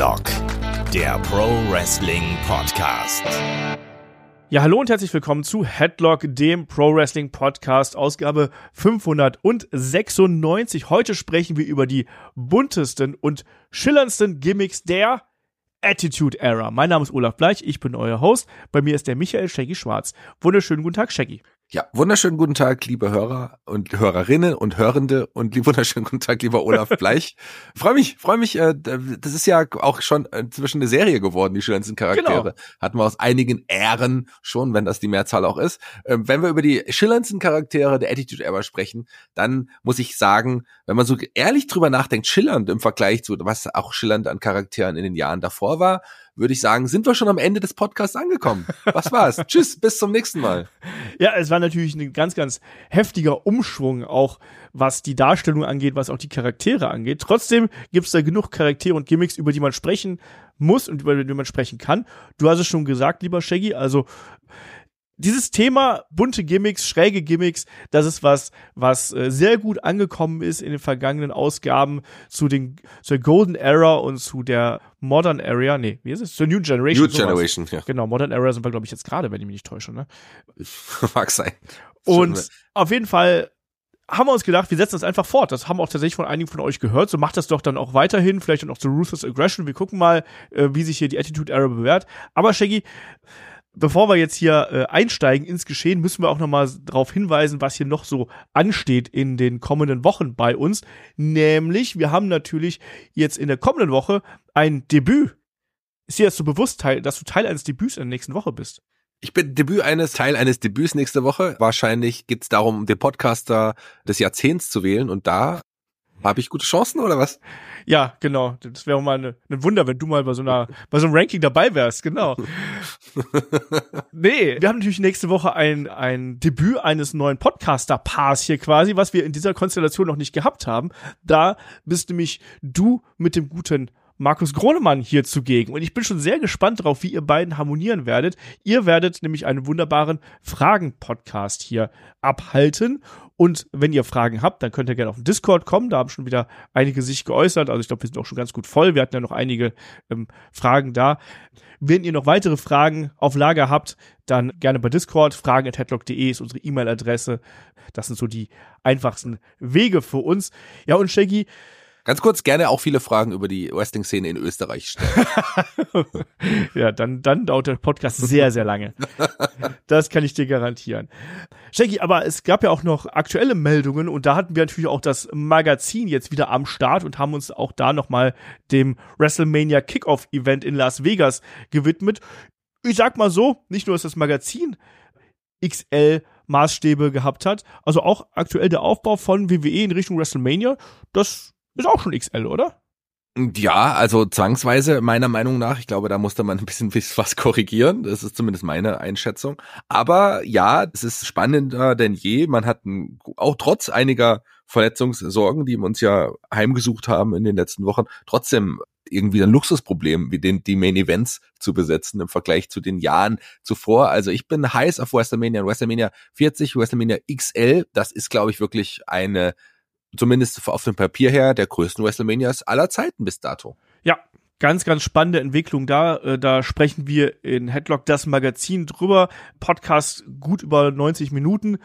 Headlock, der Pro Wrestling Podcast. Ja, hallo und herzlich willkommen zu Headlock, dem Pro Wrestling Podcast, Ausgabe 596. Heute sprechen wir über die buntesten und schillerndsten Gimmicks der Attitude Era. Mein Name ist Olaf Bleich, ich bin euer Host. Bei mir ist der Michael Shaggy Schwarz. Wunderschönen guten Tag, Shaggy. Ja, wunderschönen guten Tag, liebe Hörer und Hörerinnen und Hörende und wunderschönen guten Tag, lieber Olaf Bleich. freue mich, freue mich, äh, das ist ja auch schon inzwischen eine Serie geworden, die schönsten Charaktere. Genau. Hatten wir aus einigen Ehren schon, wenn das die Mehrzahl auch ist. Ähm, wenn wir über die schillerndsten Charaktere der Attitude Era sprechen, dann muss ich sagen, wenn man so ehrlich drüber nachdenkt, schillernd im Vergleich zu, was auch schillernd an Charakteren in den Jahren davor war, würde ich sagen, sind wir schon am Ende des Podcasts angekommen. Was war's? Tschüss, bis zum nächsten Mal. Ja, es war natürlich ein ganz, ganz heftiger Umschwung, auch was die Darstellung angeht, was auch die Charaktere angeht. Trotzdem gibt's da genug Charaktere und Gimmicks, über die man sprechen muss und über die man sprechen kann. Du hast es schon gesagt, lieber Shaggy, also dieses Thema bunte Gimmicks, schräge Gimmicks, das ist was, was äh, sehr gut angekommen ist in den vergangenen Ausgaben zu den zur Golden Era und zu der Modern Era, nee, wie ist es? Zur New Generation. New sowas. Generation, ja. Genau, Modern Era sind wir, glaube ich, jetzt gerade, wenn ich mich nicht täusche, ne? Mag sein. Und auf jeden Fall haben wir uns gedacht, wir setzen das einfach fort. Das haben auch tatsächlich von einigen von euch gehört. So macht das doch dann auch weiterhin, vielleicht dann auch zu Ruthless Aggression. Wir gucken mal, äh, wie sich hier die Attitude Era bewährt. Aber Shaggy, bevor wir jetzt hier äh, einsteigen ins Geschehen, müssen wir auch noch mal darauf hinweisen, was hier noch so ansteht in den kommenden Wochen bei uns. Nämlich, wir haben natürlich jetzt in der kommenden Woche ein Debüt. Ist dir das so bewusst, dass du Teil eines Debüts in der nächsten Woche bist? Ich bin Debüt eines, Teil eines Debüts nächste Woche. Wahrscheinlich geht es darum, den Podcaster des Jahrzehnts zu wählen. Und da habe ich gute Chancen oder was? Ja, genau. Das wäre mal ein ne Wunder, wenn du mal bei so einer, bei so einem Ranking dabei wärst, genau. nee, wir haben natürlich nächste Woche ein, ein Debüt eines neuen Podcaster-Paars hier quasi, was wir in dieser Konstellation noch nicht gehabt haben. Da bist nämlich du mit dem guten Markus Gronemann hier zugegen. Und ich bin schon sehr gespannt darauf, wie ihr beiden harmonieren werdet. Ihr werdet nämlich einen wunderbaren Fragen-Podcast hier abhalten. Und wenn ihr Fragen habt, dann könnt ihr gerne auf den Discord kommen. Da haben schon wieder einige sich geäußert. Also ich glaube, wir sind auch schon ganz gut voll. Wir hatten ja noch einige ähm, Fragen da. Wenn ihr noch weitere Fragen auf Lager habt, dann gerne bei Discord. Fragen.headlock.de ist unsere E-Mail-Adresse. Das sind so die einfachsten Wege für uns. Ja, und Shaggy, Ganz kurz, gerne auch viele Fragen über die Wrestling-Szene in Österreich stellen. ja, dann, dann dauert der Podcast sehr, sehr lange. Das kann ich dir garantieren. Shaggy, aber es gab ja auch noch aktuelle Meldungen und da hatten wir natürlich auch das Magazin jetzt wieder am Start und haben uns auch da nochmal dem WrestleMania Kickoff-Event in Las Vegas gewidmet. Ich sag mal so, nicht nur, dass das Magazin XL Maßstäbe gehabt hat, also auch aktuell der Aufbau von WWE in Richtung WrestleMania, das ist auch schon XL, oder? Ja, also zwangsweise meiner Meinung nach. Ich glaube, da musste man ein bisschen was korrigieren. Das ist zumindest meine Einschätzung. Aber ja, es ist spannender denn je. Man hat auch trotz einiger Verletzungssorgen, die wir uns ja heimgesucht haben in den letzten Wochen, trotzdem irgendwie ein Luxusproblem, wie den, die Main Events zu besetzen im Vergleich zu den Jahren zuvor. Also ich bin heiß auf WrestleMania und WrestleMania 40, WrestleMania XL. Das ist, glaube ich, wirklich eine zumindest auf dem Papier her, der größten WrestleManias aller Zeiten bis dato. Ja, ganz, ganz spannende Entwicklung da. Äh, da sprechen wir in Headlock das Magazin drüber. Podcast gut über 90 Minuten.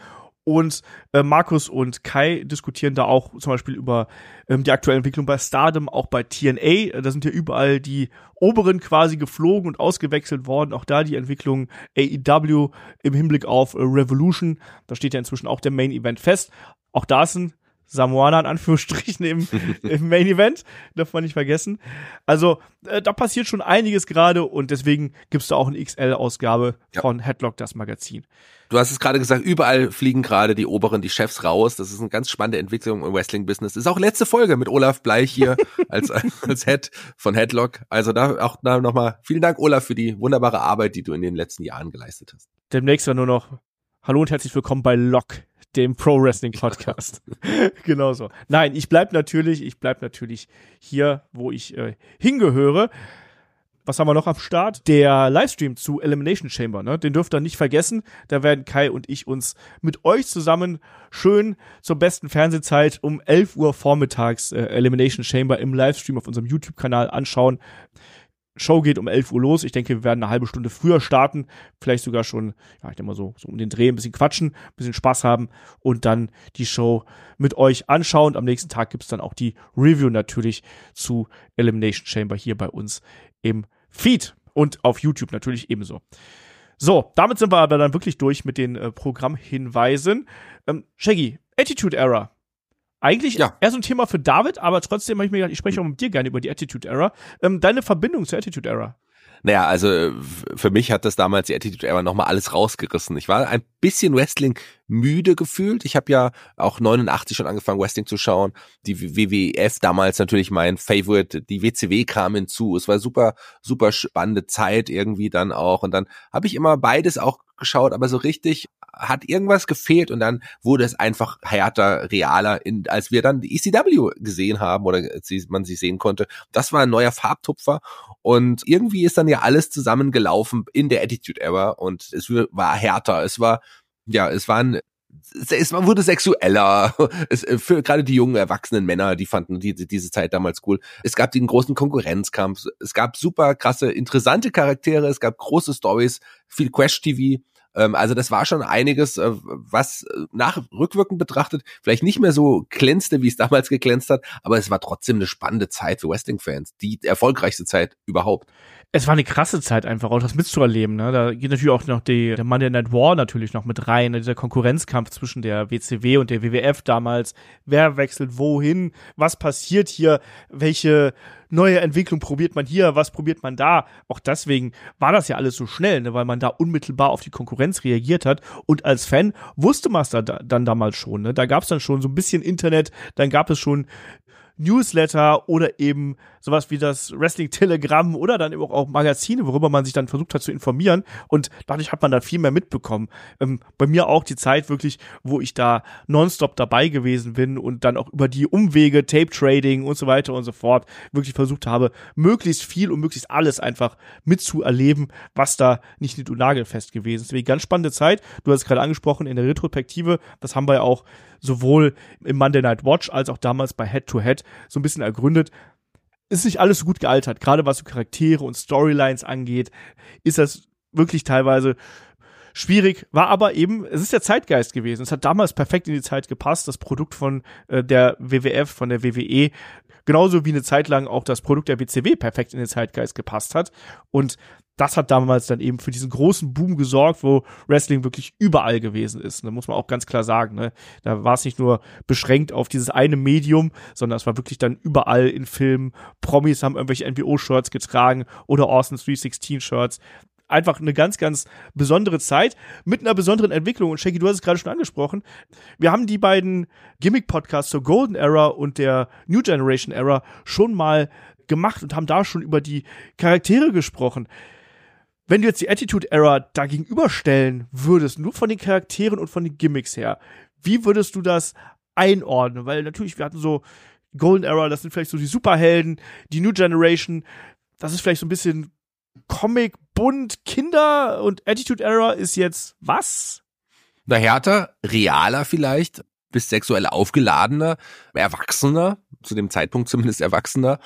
Und äh, Markus und Kai diskutieren da auch zum Beispiel über ähm, die aktuelle Entwicklung bei Stardom, auch bei TNA. Da sind ja überall die Oberen quasi geflogen und ausgewechselt worden. Auch da die Entwicklung AEW im Hinblick auf äh, Revolution. Da steht ja inzwischen auch der Main Event fest. Auch da ist ein Samoaner in Anführungsstrichen im, im Main Event, darf man nicht vergessen. Also äh, da passiert schon einiges gerade und deswegen gibt's da auch eine XL-Ausgabe ja. von Headlock, das Magazin. Du hast es gerade gesagt, überall fliegen gerade die Oberen, die Chefs raus. Das ist eine ganz spannende Entwicklung im Wrestling-Business. Ist auch letzte Folge mit Olaf Bleich hier als, als Head von Headlock. Also da auch nochmal vielen Dank, Olaf, für die wunderbare Arbeit, die du in den letzten Jahren geleistet hast. Demnächst war nur noch Hallo und herzlich willkommen bei Lock, dem Pro Wrestling Podcast. genau so. Nein, ich bleib natürlich, ich bleib natürlich hier, wo ich äh, hingehöre. was haben wir noch am Start? Der Livestream zu Elimination Chamber, ne? Den dürft ihr nicht vergessen. Da werden Kai und ich uns mit euch zusammen schön zur besten Fernsehzeit um 11 Uhr vormittags äh, Elimination Chamber im Livestream auf unserem YouTube-Kanal anschauen. Show geht um 11 Uhr los. Ich denke, wir werden eine halbe Stunde früher starten. Vielleicht sogar schon, ja, ich denke mal so, so um den Dreh ein bisschen quatschen, ein bisschen Spaß haben und dann die Show mit euch anschauen. Am nächsten Tag gibt's dann auch die Review natürlich zu Elimination Chamber hier bei uns im Feed und auf YouTube natürlich ebenso. So, damit sind wir aber dann wirklich durch mit den äh, Programmhinweisen. Ähm, Shaggy, Attitude Error. Eigentlich ja. eher so ein Thema für David, aber trotzdem habe ich mir gedacht, ich spreche auch mit dir gerne über die Attitude Error. Ähm, deine Verbindung zur Attitude Error. Naja, also äh, für mich hat das damals die Attitude Era nochmal alles rausgerissen. Ich war ein bisschen Wrestling müde gefühlt. Ich habe ja auch 89 schon angefangen, Wrestling zu schauen. Die WWF damals natürlich mein Favorite. Die WCW kam hinzu. Es war super, super spannende Zeit irgendwie dann auch. Und dann habe ich immer beides auch geschaut, aber so richtig hat irgendwas gefehlt und dann wurde es einfach härter, realer, in, als wir dann die ECW gesehen haben oder man sie sehen konnte. Das war ein neuer Farbtupfer und irgendwie ist dann ja alles zusammengelaufen in der Attitude Era und es war härter, es war ja, es waren es wurde sexueller. Es, für gerade die jungen erwachsenen Männer, die fanden die, diese Zeit damals cool. Es gab den großen Konkurrenzkampf. Es gab super krasse, interessante Charaktere. Es gab große Stories, viel Quest TV. Ähm, also das war schon einiges, äh, was äh, nach rückwirkend betrachtet vielleicht nicht mehr so glänzte, wie es damals geglänzt hat, aber es war trotzdem eine spannende Zeit für Wrestling-Fans. Die erfolgreichste Zeit überhaupt. Es war eine krasse Zeit einfach, auch das mitzuerleben. Ne? Da geht natürlich auch noch die, der Monday Night War natürlich noch mit rein, ne? dieser Konkurrenzkampf zwischen der WCW und der WWF damals. Wer wechselt wohin? Was passiert hier? Welche neue Entwicklung probiert man hier, was probiert man da. Auch deswegen war das ja alles so schnell, ne, weil man da unmittelbar auf die Konkurrenz reagiert hat. Und als Fan wusste man es da, dann damals schon. Ne? Da gab es dann schon so ein bisschen Internet, dann gab es schon Newsletter oder eben sowas wie das Wrestling Telegramm oder dann eben auch Magazine, worüber man sich dann versucht hat zu informieren und dadurch hat man da viel mehr mitbekommen. Ähm, bei mir auch die Zeit wirklich, wo ich da nonstop dabei gewesen bin und dann auch über die Umwege, Tape Trading und so weiter und so fort wirklich versucht habe, möglichst viel und möglichst alles einfach mitzuerleben, was da nicht nit- und nagelfest gewesen ist. Deswegen ganz spannende Zeit. Du hast es gerade angesprochen in der Retrospektive. Das haben wir ja auch sowohl im Monday Night Watch als auch damals bei Head to Head so ein bisschen ergründet. Ist nicht alles so gut gealtert, gerade was so Charaktere und Storylines angeht, ist das wirklich teilweise schwierig, war aber eben, es ist der Zeitgeist gewesen. Es hat damals perfekt in die Zeit gepasst, das Produkt von äh, der WWF, von der WWE, genauso wie eine Zeit lang auch das Produkt der WCW perfekt in den Zeitgeist gepasst hat. Und das hat damals dann eben für diesen großen Boom gesorgt, wo Wrestling wirklich überall gewesen ist. Da muss man auch ganz klar sagen. Ne? Da war es nicht nur beschränkt auf dieses eine Medium, sondern es war wirklich dann überall in Filmen. Promis haben irgendwelche NBO-Shirts getragen oder Austin 316-Shirts. Einfach eine ganz, ganz besondere Zeit mit einer besonderen Entwicklung. Und Shaggy, du hast es gerade schon angesprochen. Wir haben die beiden Gimmick-Podcasts zur Golden Era und der New Generation Era schon mal gemacht und haben da schon über die Charaktere gesprochen wenn du jetzt die Attitude Era da gegenüberstellen würdest, nur von den Charakteren und von den Gimmicks her, wie würdest du das einordnen? Weil natürlich, wir hatten so Golden Era, das sind vielleicht so die Superhelden, die New Generation, das ist vielleicht so ein bisschen Comic, bunt, Kinder und Attitude Era ist jetzt was? Na härter, realer vielleicht, bis sexuell aufgeladener, erwachsener, zu dem Zeitpunkt zumindest erwachsener,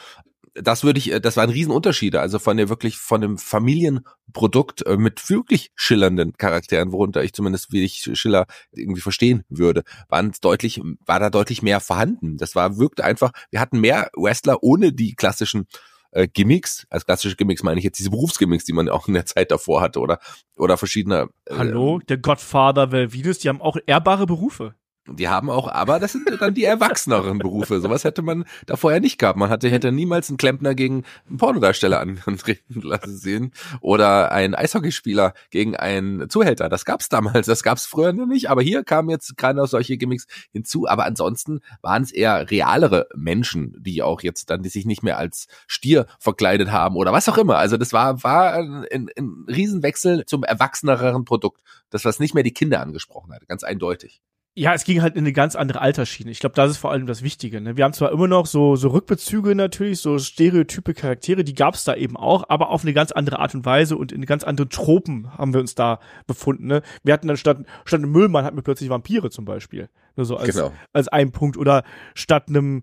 das würde ich, äh, das waren Riesenunterschiede, also von der wirklich von dem Familienprodukt äh, mit wirklich schillernden Charakteren, worunter ich zumindest wie ich Schiller irgendwie verstehen würde, waren deutlich, war da deutlich mehr vorhanden. Das war, wirkte einfach, wir hatten mehr Wrestler ohne die klassischen äh, Gimmicks, als klassische Gimmicks meine ich jetzt diese Berufsgimmicks, die man auch in der Zeit davor hatte oder oder verschiedene. Äh, Hallo, der Godfather Velvidus, die haben auch ehrbare Berufe. Die haben auch, aber das sind dann die erwachseneren Berufe. Sowas hätte man da vorher nicht gehabt. Man hatte, hätte niemals einen Klempner gegen einen Pornodarsteller antreten lassen sehen oder einen Eishockeyspieler gegen einen Zuhälter. Das gab's damals, das gab's früher noch nicht. Aber hier kamen jetzt gerade noch solche Gimmicks hinzu. Aber ansonsten waren es eher realere Menschen, die auch jetzt dann, die sich nicht mehr als Stier verkleidet haben oder was auch immer. Also das war, war ein, ein, ein Riesenwechsel zum erwachseneren Produkt. Das, was nicht mehr die Kinder angesprochen hat, ganz eindeutig. Ja, es ging halt in eine ganz andere Altersschiene. Ich glaube, das ist vor allem das Wichtige. Ne? Wir haben zwar immer noch so, so Rückbezüge natürlich, so stereotype Charaktere, die gab es da eben auch, aber auf eine ganz andere Art und Weise und in ganz andere Tropen haben wir uns da befunden. Ne? Wir hatten dann statt, statt Müllmann hatten wir plötzlich Vampire zum Beispiel. Nur so als, genau. als ein Punkt. Oder statt einem,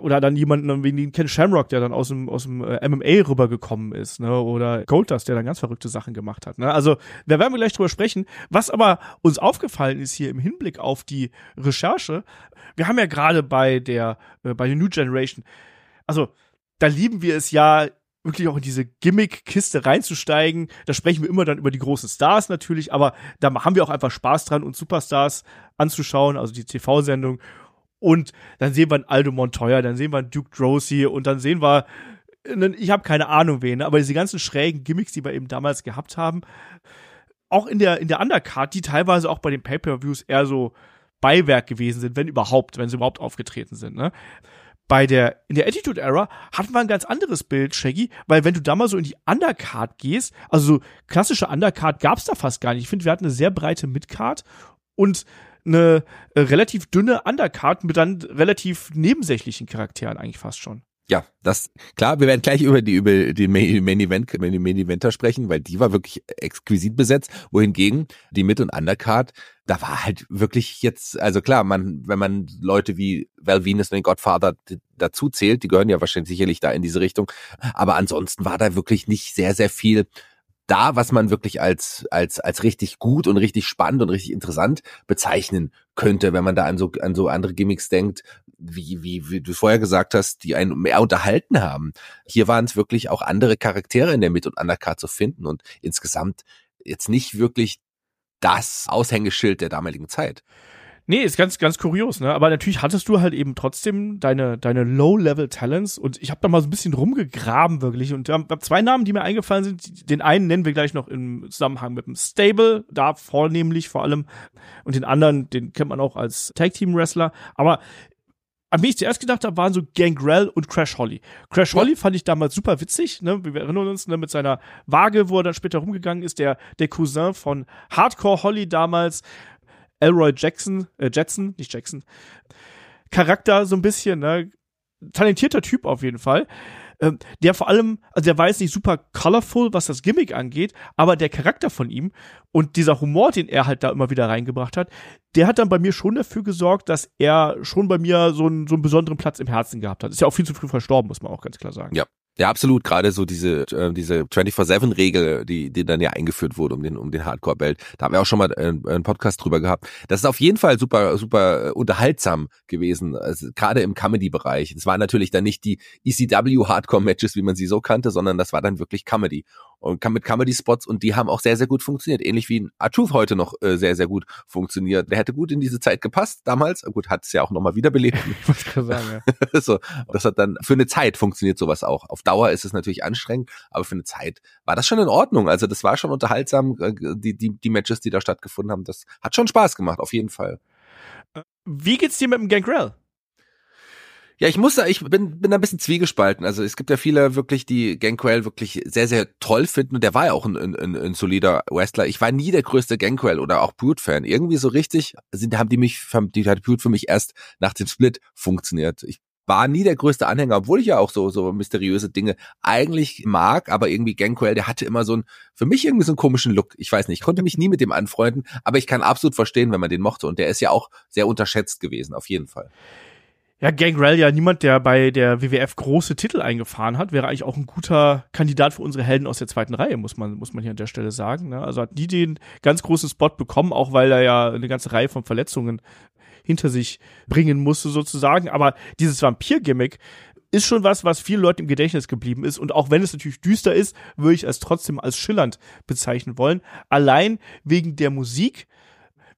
oder dann jemanden wie den Ken Shamrock, der dann aus dem, aus dem äh, MMA rübergekommen ist, ne? Oder Goldust, der dann ganz verrückte Sachen gemacht hat. Ne? Also, da werden wir gleich drüber sprechen. Was aber uns aufgefallen ist hier im Hinblick auf die Recherche, wir haben ja gerade bei der, äh, bei der New Generation, also da lieben wir es ja, wirklich auch in diese Gimmick-Kiste reinzusteigen. Da sprechen wir immer dann über die großen Stars natürlich, aber da haben wir auch einfach Spaß dran, uns Superstars anzuschauen, also die TV-Sendung. Und dann sehen wir einen Aldo Montoya, dann sehen wir einen Duke Drosy und dann sehen wir, ich habe keine Ahnung wen, aber diese ganzen schrägen Gimmicks, die wir eben damals gehabt haben, auch in der, in der Undercard, die teilweise auch bei den Pay-Per-Views eher so Beiwerk gewesen sind, wenn überhaupt, wenn sie überhaupt aufgetreten sind, ne? Bei der, in der Attitude Era hatten wir ein ganz anderes Bild, Shaggy, weil wenn du da mal so in die Undercard gehst, also so klassische Undercard gab's da fast gar nicht. Ich finde, wir hatten eine sehr breite Midcard und eine äh, relativ dünne Undercard mit dann relativ nebensächlichen Charakteren eigentlich fast schon. Ja, das klar, wir werden gleich über die über die Main, Event Main Eventer sprechen, weil die war wirklich exquisit besetzt, wohingegen die Mid und Undercard, da war halt wirklich jetzt also klar, man wenn man Leute wie Val Venus und den Godfather dazu zählt, die gehören ja wahrscheinlich sicherlich da in diese Richtung, aber ansonsten war da wirklich nicht sehr sehr viel da, was man wirklich als, als, als richtig gut und richtig spannend und richtig interessant bezeichnen könnte, wenn man da an so, an so andere Gimmicks denkt, wie, wie, wie du vorher gesagt hast, die einen mehr unterhalten haben. Hier waren es wirklich auch andere Charaktere in der Mid- und Undercard zu finden und insgesamt jetzt nicht wirklich das Aushängeschild der damaligen Zeit. Nee, ist ganz, ganz kurios, ne? Aber natürlich hattest du halt eben trotzdem deine, deine Low-Level-Talents und ich habe da mal so ein bisschen rumgegraben wirklich und haben zwei Namen, die mir eingefallen sind. Den einen nennen wir gleich noch im Zusammenhang mit dem Stable, da vornehmlich vor allem und den anderen, den kennt man auch als Tag-Team-Wrestler. Aber an wen ich zuerst gedacht habe, waren so Gangrel und Crash Holly. Crash Holly fand ich damals super witzig, ne? Wir erinnern uns, ne, mit seiner Waage, wo er dann später rumgegangen ist, der, der Cousin von Hardcore Holly damals. Elroy Jackson, äh, Jetson, nicht Jackson, Charakter so ein bisschen, ne? Talentierter Typ auf jeden Fall. Ähm, der vor allem, also der war jetzt nicht super colorful, was das Gimmick angeht, aber der Charakter von ihm und dieser Humor, den er halt da immer wieder reingebracht hat, der hat dann bei mir schon dafür gesorgt, dass er schon bei mir so einen, so einen besonderen Platz im Herzen gehabt hat. Ist ja auch viel zu früh verstorben, muss man auch ganz klar sagen. Ja, ja, absolut. Gerade so diese äh, diese 24/7-Regel, die die dann ja eingeführt wurde um den um den Hardcore-Belt. Da haben wir auch schon mal äh, einen Podcast drüber gehabt. Das ist auf jeden Fall super super unterhaltsam gewesen, also, gerade im Comedy-Bereich. Es waren natürlich dann nicht die ECW Hardcore-Matches, wie man sie so kannte, sondern das war dann wirklich Comedy und kam mit Comedy-Spots und die haben auch sehr, sehr gut funktioniert. Ähnlich wie ein Artruth heute noch äh, sehr, sehr gut funktioniert. Der hätte gut in diese Zeit gepasst damals. Gut, hat es ja auch nochmal wiederbelebt. ich sagen, ja. so, das hat dann für eine Zeit funktioniert sowas auch. Auf Dauer ist es natürlich anstrengend, aber für eine Zeit war das schon in Ordnung. Also das war schon unterhaltsam, äh, die, die, die Matches, die da stattgefunden haben. Das hat schon Spaß gemacht, auf jeden Fall. Wie geht's dir mit dem Gangrel? Ja, ich muss da, ich bin, bin da ein bisschen zwiegespalten. Also es gibt ja viele wirklich, die Gangrel wirklich sehr, sehr toll finden und der war ja auch ein, ein, ein solider Wrestler. Ich war nie der größte Gangrel oder auch Brute-Fan. Irgendwie so richtig sind, haben die mich, die hat Brute für mich erst nach dem Split funktioniert. Ich war nie der größte Anhänger, obwohl ich ja auch so so mysteriöse Dinge eigentlich mag, aber irgendwie Gangrel, der hatte immer so ein für mich irgendwie so einen komischen Look. Ich weiß nicht, ich konnte mich nie mit dem anfreunden, aber ich kann absolut verstehen, wenn man den mochte und der ist ja auch sehr unterschätzt gewesen, auf jeden Fall. Ja, Gangrel ja niemand, der bei der WWF große Titel eingefahren hat, wäre eigentlich auch ein guter Kandidat für unsere Helden aus der zweiten Reihe, muss man, muss man hier an der Stelle sagen. Ne? Also hat nie den ganz großen Spot bekommen, auch weil er ja eine ganze Reihe von Verletzungen hinter sich bringen musste sozusagen. Aber dieses Vampir-Gimmick ist schon was, was vielen Leuten im Gedächtnis geblieben ist. Und auch wenn es natürlich düster ist, würde ich es trotzdem als schillernd bezeichnen wollen. Allein wegen der Musik,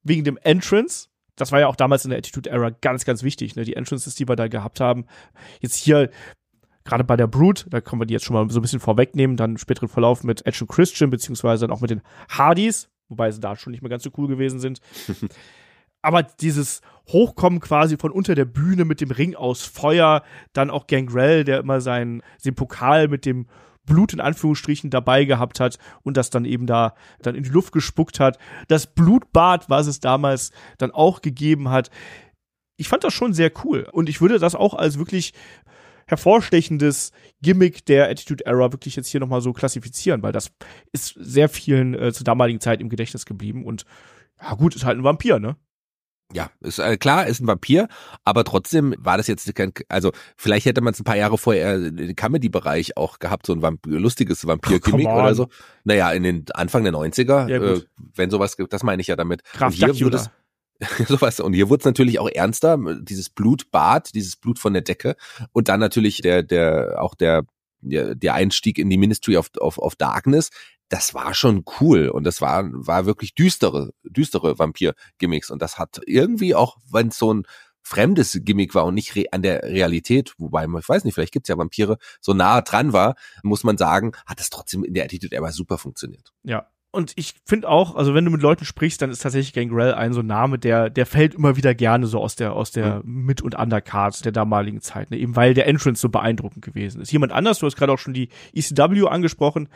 wegen dem Entrance, das war ja auch damals in der Attitude Era ganz, ganz wichtig, ne? Die Entrances, die wir da gehabt haben. Jetzt hier, gerade bei der Brute, da können wir die jetzt schon mal so ein bisschen vorwegnehmen, dann späteren Verlauf mit Edge und Christian, beziehungsweise dann auch mit den Hardys, wobei sie da schon nicht mehr ganz so cool gewesen sind. Aber dieses Hochkommen quasi von unter der Bühne mit dem Ring aus Feuer, dann auch Gangrel, der immer seinen, den Pokal mit dem Blut in Anführungsstrichen dabei gehabt hat und das dann eben da dann in die Luft gespuckt hat. Das Blutbad, was es damals dann auch gegeben hat. Ich fand das schon sehr cool und ich würde das auch als wirklich hervorstechendes Gimmick der Attitude Era wirklich jetzt hier nochmal so klassifizieren, weil das ist sehr vielen äh, zur damaligen Zeit im Gedächtnis geblieben und ja gut, ist halt ein Vampir, ne? Ja, ist äh, klar, ist ein Vampir, aber trotzdem war das jetzt kein, also vielleicht hätte man es ein paar Jahre vorher im Comedy-Bereich auch gehabt, so ein Vampir, lustiges Vampir-Gimmick oder so. Naja, in den Anfang der 90er, ja, äh, wenn sowas gibt, das meine ich ja damit. Hier wurde es, sowas. Und hier wurde es natürlich auch ernster, dieses Blutbad, dieses Blut von der Decke und dann natürlich der, der, auch der, der, Einstieg in die Ministry of, of, of Darkness, das war schon cool und das war, war wirklich düstere, düstere Vampir-Gimmicks und das hat irgendwie auch, wenn es so ein fremdes Gimmick war und nicht an der Realität, wobei ich weiß nicht, vielleicht gibt's ja Vampire, so nah dran war, muss man sagen, hat das trotzdem in der Attitude aber super funktioniert. Ja, und ich finde auch, also wenn du mit Leuten sprichst, dann ist tatsächlich Gangrel ein so Name, der, der fällt immer wieder gerne so aus der, aus der mhm. Mit- und Undercard der damaligen Zeit, ne? eben weil der Entrance so beeindruckend gewesen ist. Jemand anders, du hast gerade auch schon die ECW angesprochen,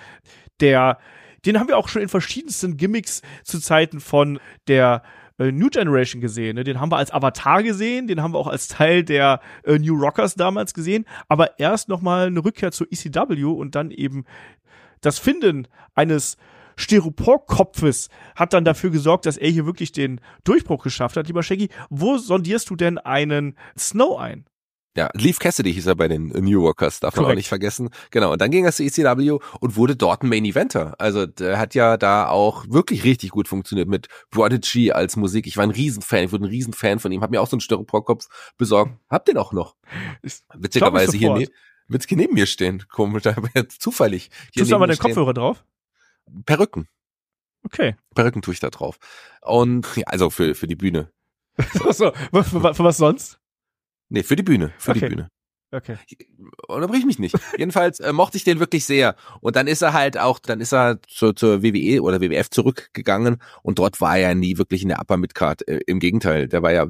der, den haben wir auch schon in verschiedensten Gimmicks zu Zeiten von der äh, New Generation gesehen. Ne? Den haben wir als Avatar gesehen, den haben wir auch als Teil der äh, New Rockers damals gesehen, aber erst nochmal eine Rückkehr zur ECW und dann eben das Finden eines Styroporkopfes hat dann dafür gesorgt, dass er hier wirklich den Durchbruch geschafft hat. Lieber Shaggy, wo sondierst du denn einen Snow ein? Ja, Leaf Cassidy hieß er bei den New Workers, darf man auch nicht vergessen. Genau, und dann ging er zu ECW und wurde dort ein Main Eventer. Also der hat ja da auch wirklich richtig gut funktioniert mit Prodigy als Musik. Ich war ein Riesenfan, ich wurde ein Riesenfan von ihm, hab mir auch so einen Styroporkopf besorgt. Hab den auch noch. Witzigerweise hier, ne neben mir stehen. Komisch, zufällig. Hier Tust du aber den Kopfhörer drauf? Perücken. Okay. Perücken tue ich da drauf. Und ja, also für, für die Bühne. Achso, für, für, für was sonst? Nee, für die Bühne. Für okay. die Bühne. Okay. Unterbrich mich nicht. Jedenfalls äh, mochte ich den wirklich sehr. Und dann ist er halt auch, dann ist er zur, zur WWE oder WWF zurückgegangen und dort war er nie wirklich in der Upper Midcard. Äh, Im Gegenteil, der war ja,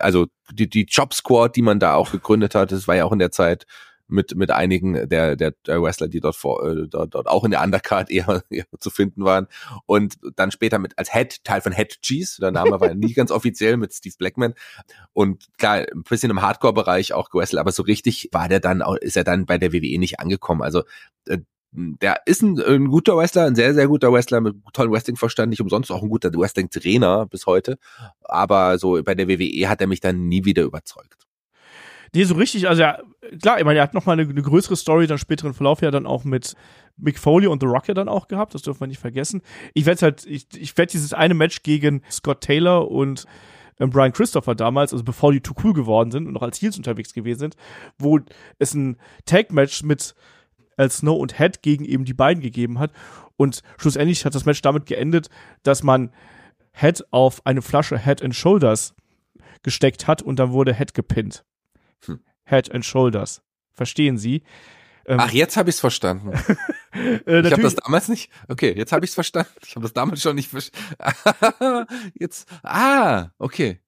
also die, die Job Squad, die man da auch gegründet hat, das war ja auch in der Zeit mit, mit einigen der, der, Wrestler, die dort, vor, äh, dort, dort auch in der Undercard eher, eher zu finden waren. Und dann später mit als Head, Teil von Head Cheese, der Name war ja nie ganz offiziell mit Steve Blackman. Und klar, ein bisschen im Hardcore-Bereich auch gewrestelt, aber so richtig war der dann, auch, ist er dann bei der WWE nicht angekommen. Also äh, der ist ein, ein guter Wrestler, ein sehr, sehr guter Wrestler mit tollem Wrestling-Verstand, nicht umsonst auch ein guter Wrestling-Trainer bis heute. Aber so bei der WWE hat er mich dann nie wieder überzeugt. Nee, so richtig, also ja, klar, ich meine, er hat nochmal eine, eine größere Story dann späteren Verlauf ja dann auch mit Mick Foley und The Rock ja dann auch gehabt, das dürfen wir nicht vergessen. Ich werde halt, ich, ich werde dieses eine Match gegen Scott Taylor und ähm, Brian Christopher damals, also bevor die too cool geworden sind und noch als Heels unterwegs gewesen sind, wo es ein Tag-Match mit Al Snow und Head gegen eben die beiden gegeben hat. Und schlussendlich hat das Match damit geendet, dass man Head auf eine Flasche Head and Shoulders gesteckt hat und dann wurde Head gepinnt. Head and Shoulders. Verstehen Sie? Ähm, Ach, jetzt habe ich es verstanden. äh, ich habe das damals nicht. Okay, jetzt habe ich es verstanden. Ich habe das damals schon nicht verstanden. jetzt. Ah, okay.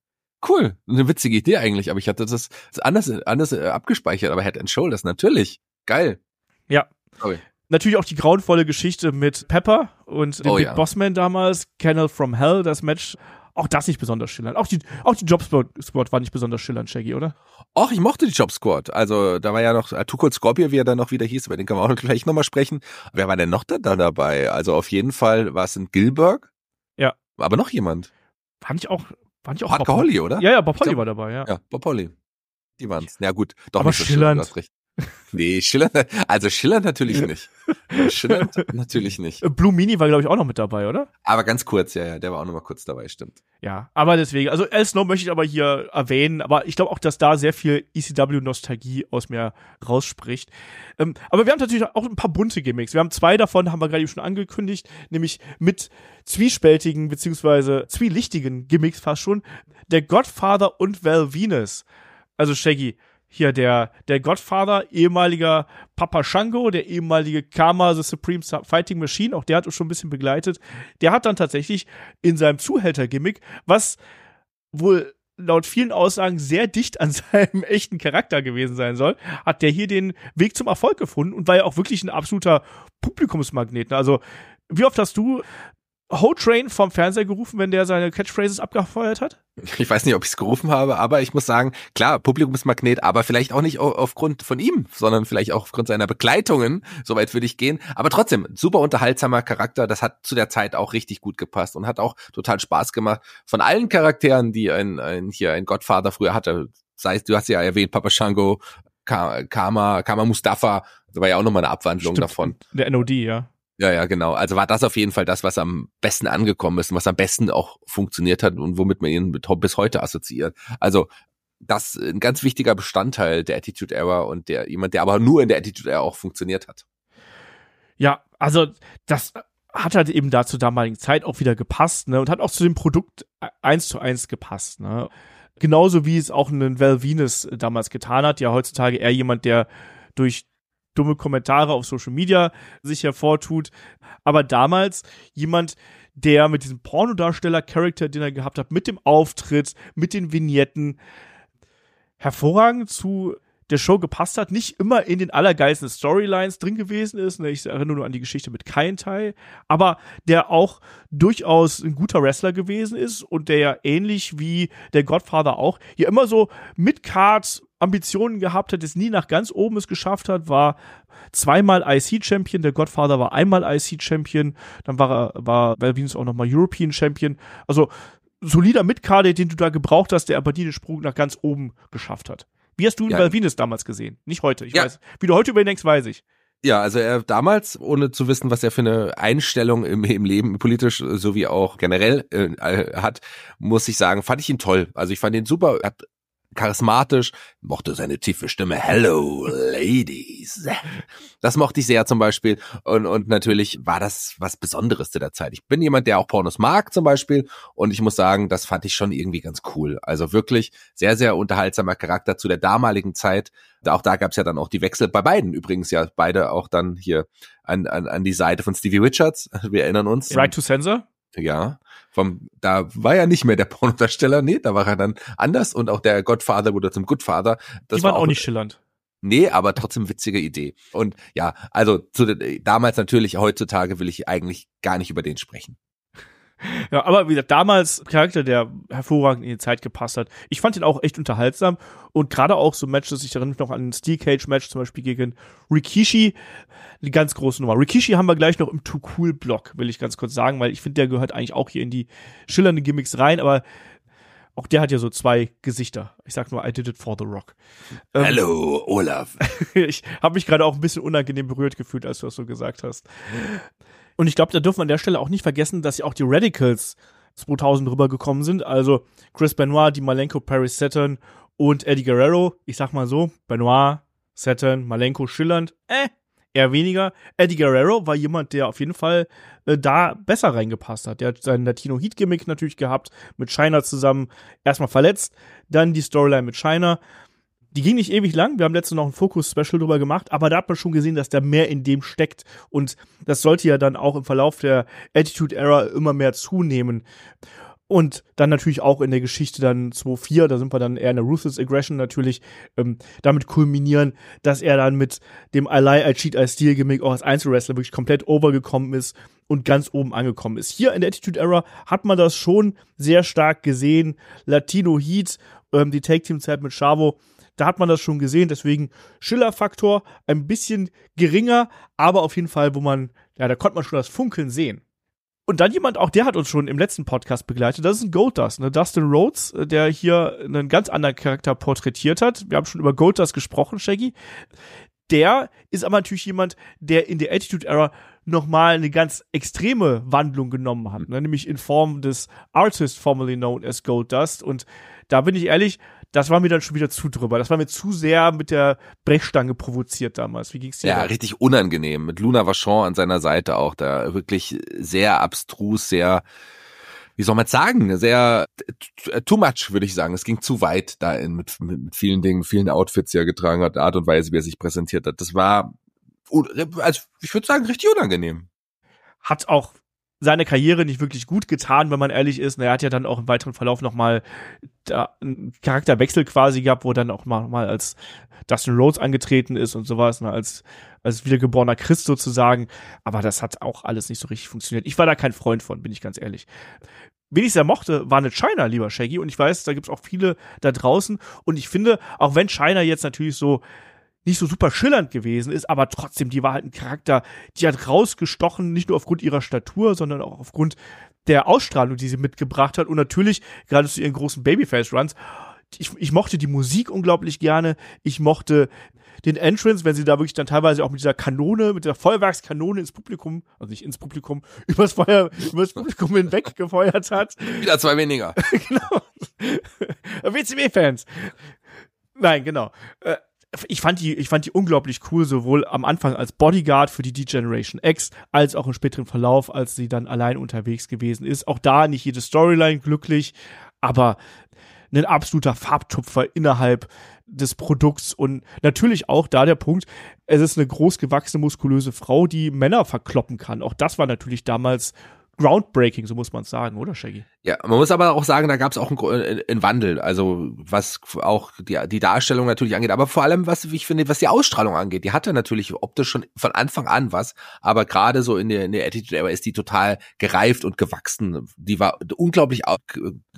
Cool. Eine witzige Idee eigentlich, aber ich hatte das, das anders, anders äh, abgespeichert. Aber Head and Shoulders, natürlich. Geil. Ja. Sorry. Natürlich auch die grauenvolle Geschichte mit Pepper und dem oh, Big ja. Bossman damals, Kennel from Hell, das Match auch das nicht besonders schillernd. Auch die, auch die Job Squad war nicht besonders schillernd, Shaggy, oder? Och, ich mochte die Job Squad. Also, da war ja noch äh, Cold Scorpio, wie er dann noch wieder hieß, über den kann man auch gleich nochmal sprechen. Wer war denn noch da, da dabei? Also, auf jeden Fall war es ein Gilbert. Ja. Aber noch jemand. Fand ich auch, fand ich auch. Hardcore Holly, oder? Ja, ja, Bob Holly war dabei, ja. Ja, Bob Holly. Die waren's. Ja, gut. Doch Aber nicht so schillernd. schillernd. Nee, Schiller, also Schiller natürlich nicht. Schiller natürlich nicht. Äh, Blue Mini war, glaube ich, auch noch mit dabei, oder? Aber ganz kurz, ja, ja, der war auch noch mal kurz dabei, stimmt. Ja, aber deswegen, also El Snow möchte ich aber hier erwähnen, aber ich glaube auch, dass da sehr viel ECW-Nostalgie aus mir rausspricht. Ähm, aber wir haben natürlich auch ein paar bunte Gimmicks. Wir haben zwei davon, haben wir gerade eben schon angekündigt, nämlich mit zwiespältigen beziehungsweise zwielichtigen Gimmicks fast schon. Der Godfather und Val Venus. Also Shaggy, hier der, der Godfather, ehemaliger Papa Shango, der ehemalige Karma the Supreme Fighting Machine, auch der hat uns schon ein bisschen begleitet. Der hat dann tatsächlich in seinem Zuhälter-Gimmick, was wohl laut vielen Aussagen sehr dicht an seinem echten Charakter gewesen sein soll, hat der hier den Weg zum Erfolg gefunden und war ja auch wirklich ein absoluter Publikumsmagnet. Ne? Also, wie oft hast du Ho Train vom Fernseher gerufen, wenn der seine Catchphrases abgefeuert hat? Ich weiß nicht, ob ich es gerufen habe, aber ich muss sagen, klar, Publikumsmagnet, aber vielleicht auch nicht aufgrund von ihm, sondern vielleicht auch aufgrund seiner Begleitungen. Soweit würde ich gehen. Aber trotzdem, super unterhaltsamer Charakter. Das hat zu der Zeit auch richtig gut gepasst und hat auch total Spaß gemacht. Von allen Charakteren, die ein, ein hier ein Godfather früher hatte, sei es, du hast ja erwähnt, Papa Shango, Kama, Kama Mustafa, das war ja auch nochmal eine Abwandlung Stimmt, davon. Der NOD, ja. Ja, ja, genau. Also war das auf jeden Fall das, was am besten angekommen ist und was am besten auch funktioniert hat und womit man ihn bis heute assoziiert. Also das ein ganz wichtiger Bestandteil der Attitude Era und der jemand, der aber nur in der Attitude Era auch funktioniert hat. Ja, also das hat halt eben da zur damaligen Zeit auch wieder gepasst, ne, und hat auch zu dem Produkt eins zu eins gepasst, ne. Genauso wie es auch ein Val Venus damals getan hat, ja heutzutage eher jemand, der durch dumme Kommentare auf Social Media sich hervortut. Aber damals jemand, der mit diesem Pornodarsteller-Charakter, den er gehabt hat, mit dem Auftritt, mit den Vignetten, hervorragend zu der Show gepasst hat, nicht immer in den allergeilsten Storylines drin gewesen ist. Ne? Ich erinnere nur an die Geschichte mit Kain Tai, aber der auch durchaus ein guter Wrestler gewesen ist und der ja ähnlich wie der Godfather auch hier immer so mit Cards Ambitionen gehabt hat, es nie nach ganz oben es geschafft hat, war zweimal IC-Champion, der Godfather war einmal IC-Champion, dann war er, war Valvinus auch nochmal European Champion. Also solider Mitkader, den du da gebraucht hast, der aber nie den Sprung nach ganz oben geschafft hat. Wie hast du ja. Valvinus damals gesehen? Nicht heute, ich ja. weiß. Wie du heute über ihn denkst, weiß ich. Ja, also er damals, ohne zu wissen, was er für eine Einstellung im, im Leben, politisch sowie auch generell äh, hat, muss ich sagen, fand ich ihn toll. Also ich fand ihn super, hat charismatisch, mochte seine tiefe Stimme, Hello Ladies. Das mochte ich sehr zum Beispiel. Und, und natürlich war das was Besonderes zu der Zeit. Ich bin jemand, der auch Pornos mag zum Beispiel. Und ich muss sagen, das fand ich schon irgendwie ganz cool. Also wirklich sehr, sehr unterhaltsamer Charakter zu der damaligen Zeit. Auch da gab es ja dann auch die Wechsel bei beiden übrigens ja beide auch dann hier an, an, an die Seite von Stevie Richards. Wir erinnern uns. Right to Censor? Ja, vom, da war er nicht mehr der Pornodarsteller, nee, da war er dann anders und auch der Godfather wurde zum Goodfather. Das Die waren war auch, auch nicht schillernd. Nee, aber trotzdem witzige Idee. Und ja, also zu, damals natürlich, heutzutage will ich eigentlich gar nicht über den sprechen. Ja, aber wie gesagt, damals Charakter, der hervorragend in die Zeit gepasst hat. Ich fand ihn auch echt unterhaltsam und gerade auch so Matches, ich erinnere mich noch an ein Steel Cage Match zum Beispiel gegen Rikishi, eine ganz große Nummer. Rikishi haben wir gleich noch im Too Cool Block, will ich ganz kurz sagen, weil ich finde, der gehört eigentlich auch hier in die schillernden Gimmicks rein, aber auch der hat ja so zwei Gesichter. Ich sag nur, I did it for the Rock. Ähm, Hello, Olaf. ich habe mich gerade auch ein bisschen unangenehm berührt gefühlt, als du das so gesagt hast. Und ich glaube, da dürfen wir an der Stelle auch nicht vergessen, dass ja auch die Radicals 2000 rübergekommen sind. Also Chris Benoit, die Malenko, Paris Saturn und Eddie Guerrero. Ich sag mal so, Benoit, Saturn, Malenko schillernd. Äh, eher weniger. Eddie Guerrero war jemand, der auf jeden Fall äh, da besser reingepasst hat. Der hat seinen Latino Heat Gimmick natürlich gehabt, mit Shiner zusammen. Erstmal verletzt, dann die Storyline mit Shiner die ging nicht ewig lang. Wir haben letztens noch ein Fokus-Special drüber gemacht, aber da hat man schon gesehen, dass da mehr in dem steckt. Und das sollte ja dann auch im Verlauf der Attitude Era immer mehr zunehmen. Und dann natürlich auch in der Geschichte dann 2.4, da sind wir dann eher in der Ruthless Aggression natürlich, ähm, damit kulminieren, dass er dann mit dem I Lie, I Cheat, I Steal Gimmick auch als Einzelwrestler wirklich komplett overgekommen ist und ganz oben angekommen ist. Hier in der Attitude Era hat man das schon sehr stark gesehen. Latino Heat, ähm, die Take-Team-Zeit mit Chavo, da hat man das schon gesehen, deswegen Schiller-Faktor ein bisschen geringer, aber auf jeden Fall, wo man, ja, da konnte man schon das Funkeln sehen. Und dann jemand, auch der hat uns schon im letzten Podcast begleitet, das ist ein Goldust, ne? Dustin Rhodes, äh, der hier einen ganz anderen Charakter porträtiert hat. Wir haben schon über Goldust gesprochen, Shaggy. Der ist aber natürlich jemand, der in der Attitude Era nochmal eine ganz extreme Wandlung genommen hat, ne? nämlich in Form des Artist formerly known as Goldust. Und da bin ich ehrlich, das war mir dann schon wieder zu drüber. Das war mir zu sehr mit der Brechstange provoziert damals. Wie ging's dir? Ja, da? richtig unangenehm. Mit Luna Vachon an seiner Seite auch da wirklich sehr abstrus, sehr wie soll man sagen, sehr too much, würde ich sagen. Es ging zu weit da in, mit, mit vielen Dingen, vielen Outfits, die er getragen hat, Art und Weise, wie er sich präsentiert hat. Das war, also ich würde sagen, richtig unangenehm. Hat auch seine Karriere nicht wirklich gut getan, wenn man ehrlich ist. Und er hat ja dann auch im weiteren Verlauf nochmal einen Charakterwechsel quasi gehabt, wo dann auch mal, mal als Dustin Rhodes angetreten ist und sowas, ne, als, als wiedergeborener Christ sozusagen. Aber das hat auch alles nicht so richtig funktioniert. Ich war da kein Freund von, bin ich ganz ehrlich. Wen ich sehr mochte, war eine China, lieber Shaggy. Und ich weiß, da gibt's auch viele da draußen. Und ich finde, auch wenn China jetzt natürlich so nicht so super schillernd gewesen ist, aber trotzdem, die war halt ein Charakter, die hat rausgestochen, nicht nur aufgrund ihrer Statur, sondern auch aufgrund der Ausstrahlung, die sie mitgebracht hat und natürlich gerade zu ihren großen Babyface-Runs. Ich, ich mochte die Musik unglaublich gerne. Ich mochte den Entrance, wenn sie da wirklich dann teilweise auch mit dieser Kanone, mit der Feuerwerkskanone ins Publikum, also nicht ins Publikum, übers Feuer, übers Publikum hinweg gefeuert hat. Wieder zwei weniger. genau. WCW-Fans. Nein, genau. Ich fand die, ich fand die unglaublich cool, sowohl am Anfang als Bodyguard für die D-Generation X, als auch im späteren Verlauf, als sie dann allein unterwegs gewesen ist. Auch da nicht jede Storyline glücklich, aber ein absoluter Farbtupfer innerhalb des Produkts und natürlich auch da der Punkt, es ist eine großgewachsene, muskulöse Frau, die Männer verkloppen kann. Auch das war natürlich damals groundbreaking, so muss man sagen, oder Shaggy? Ja, man muss aber auch sagen, da gab es auch einen, einen, Wandel, also was auch die, die Darstellung natürlich angeht, aber vor allem, was ich finde, was die Ausstrahlung angeht, die hatte natürlich optisch schon von Anfang an was, aber gerade so in der, in der Attitude Era ist die total gereift und gewachsen. Die war unglaublich,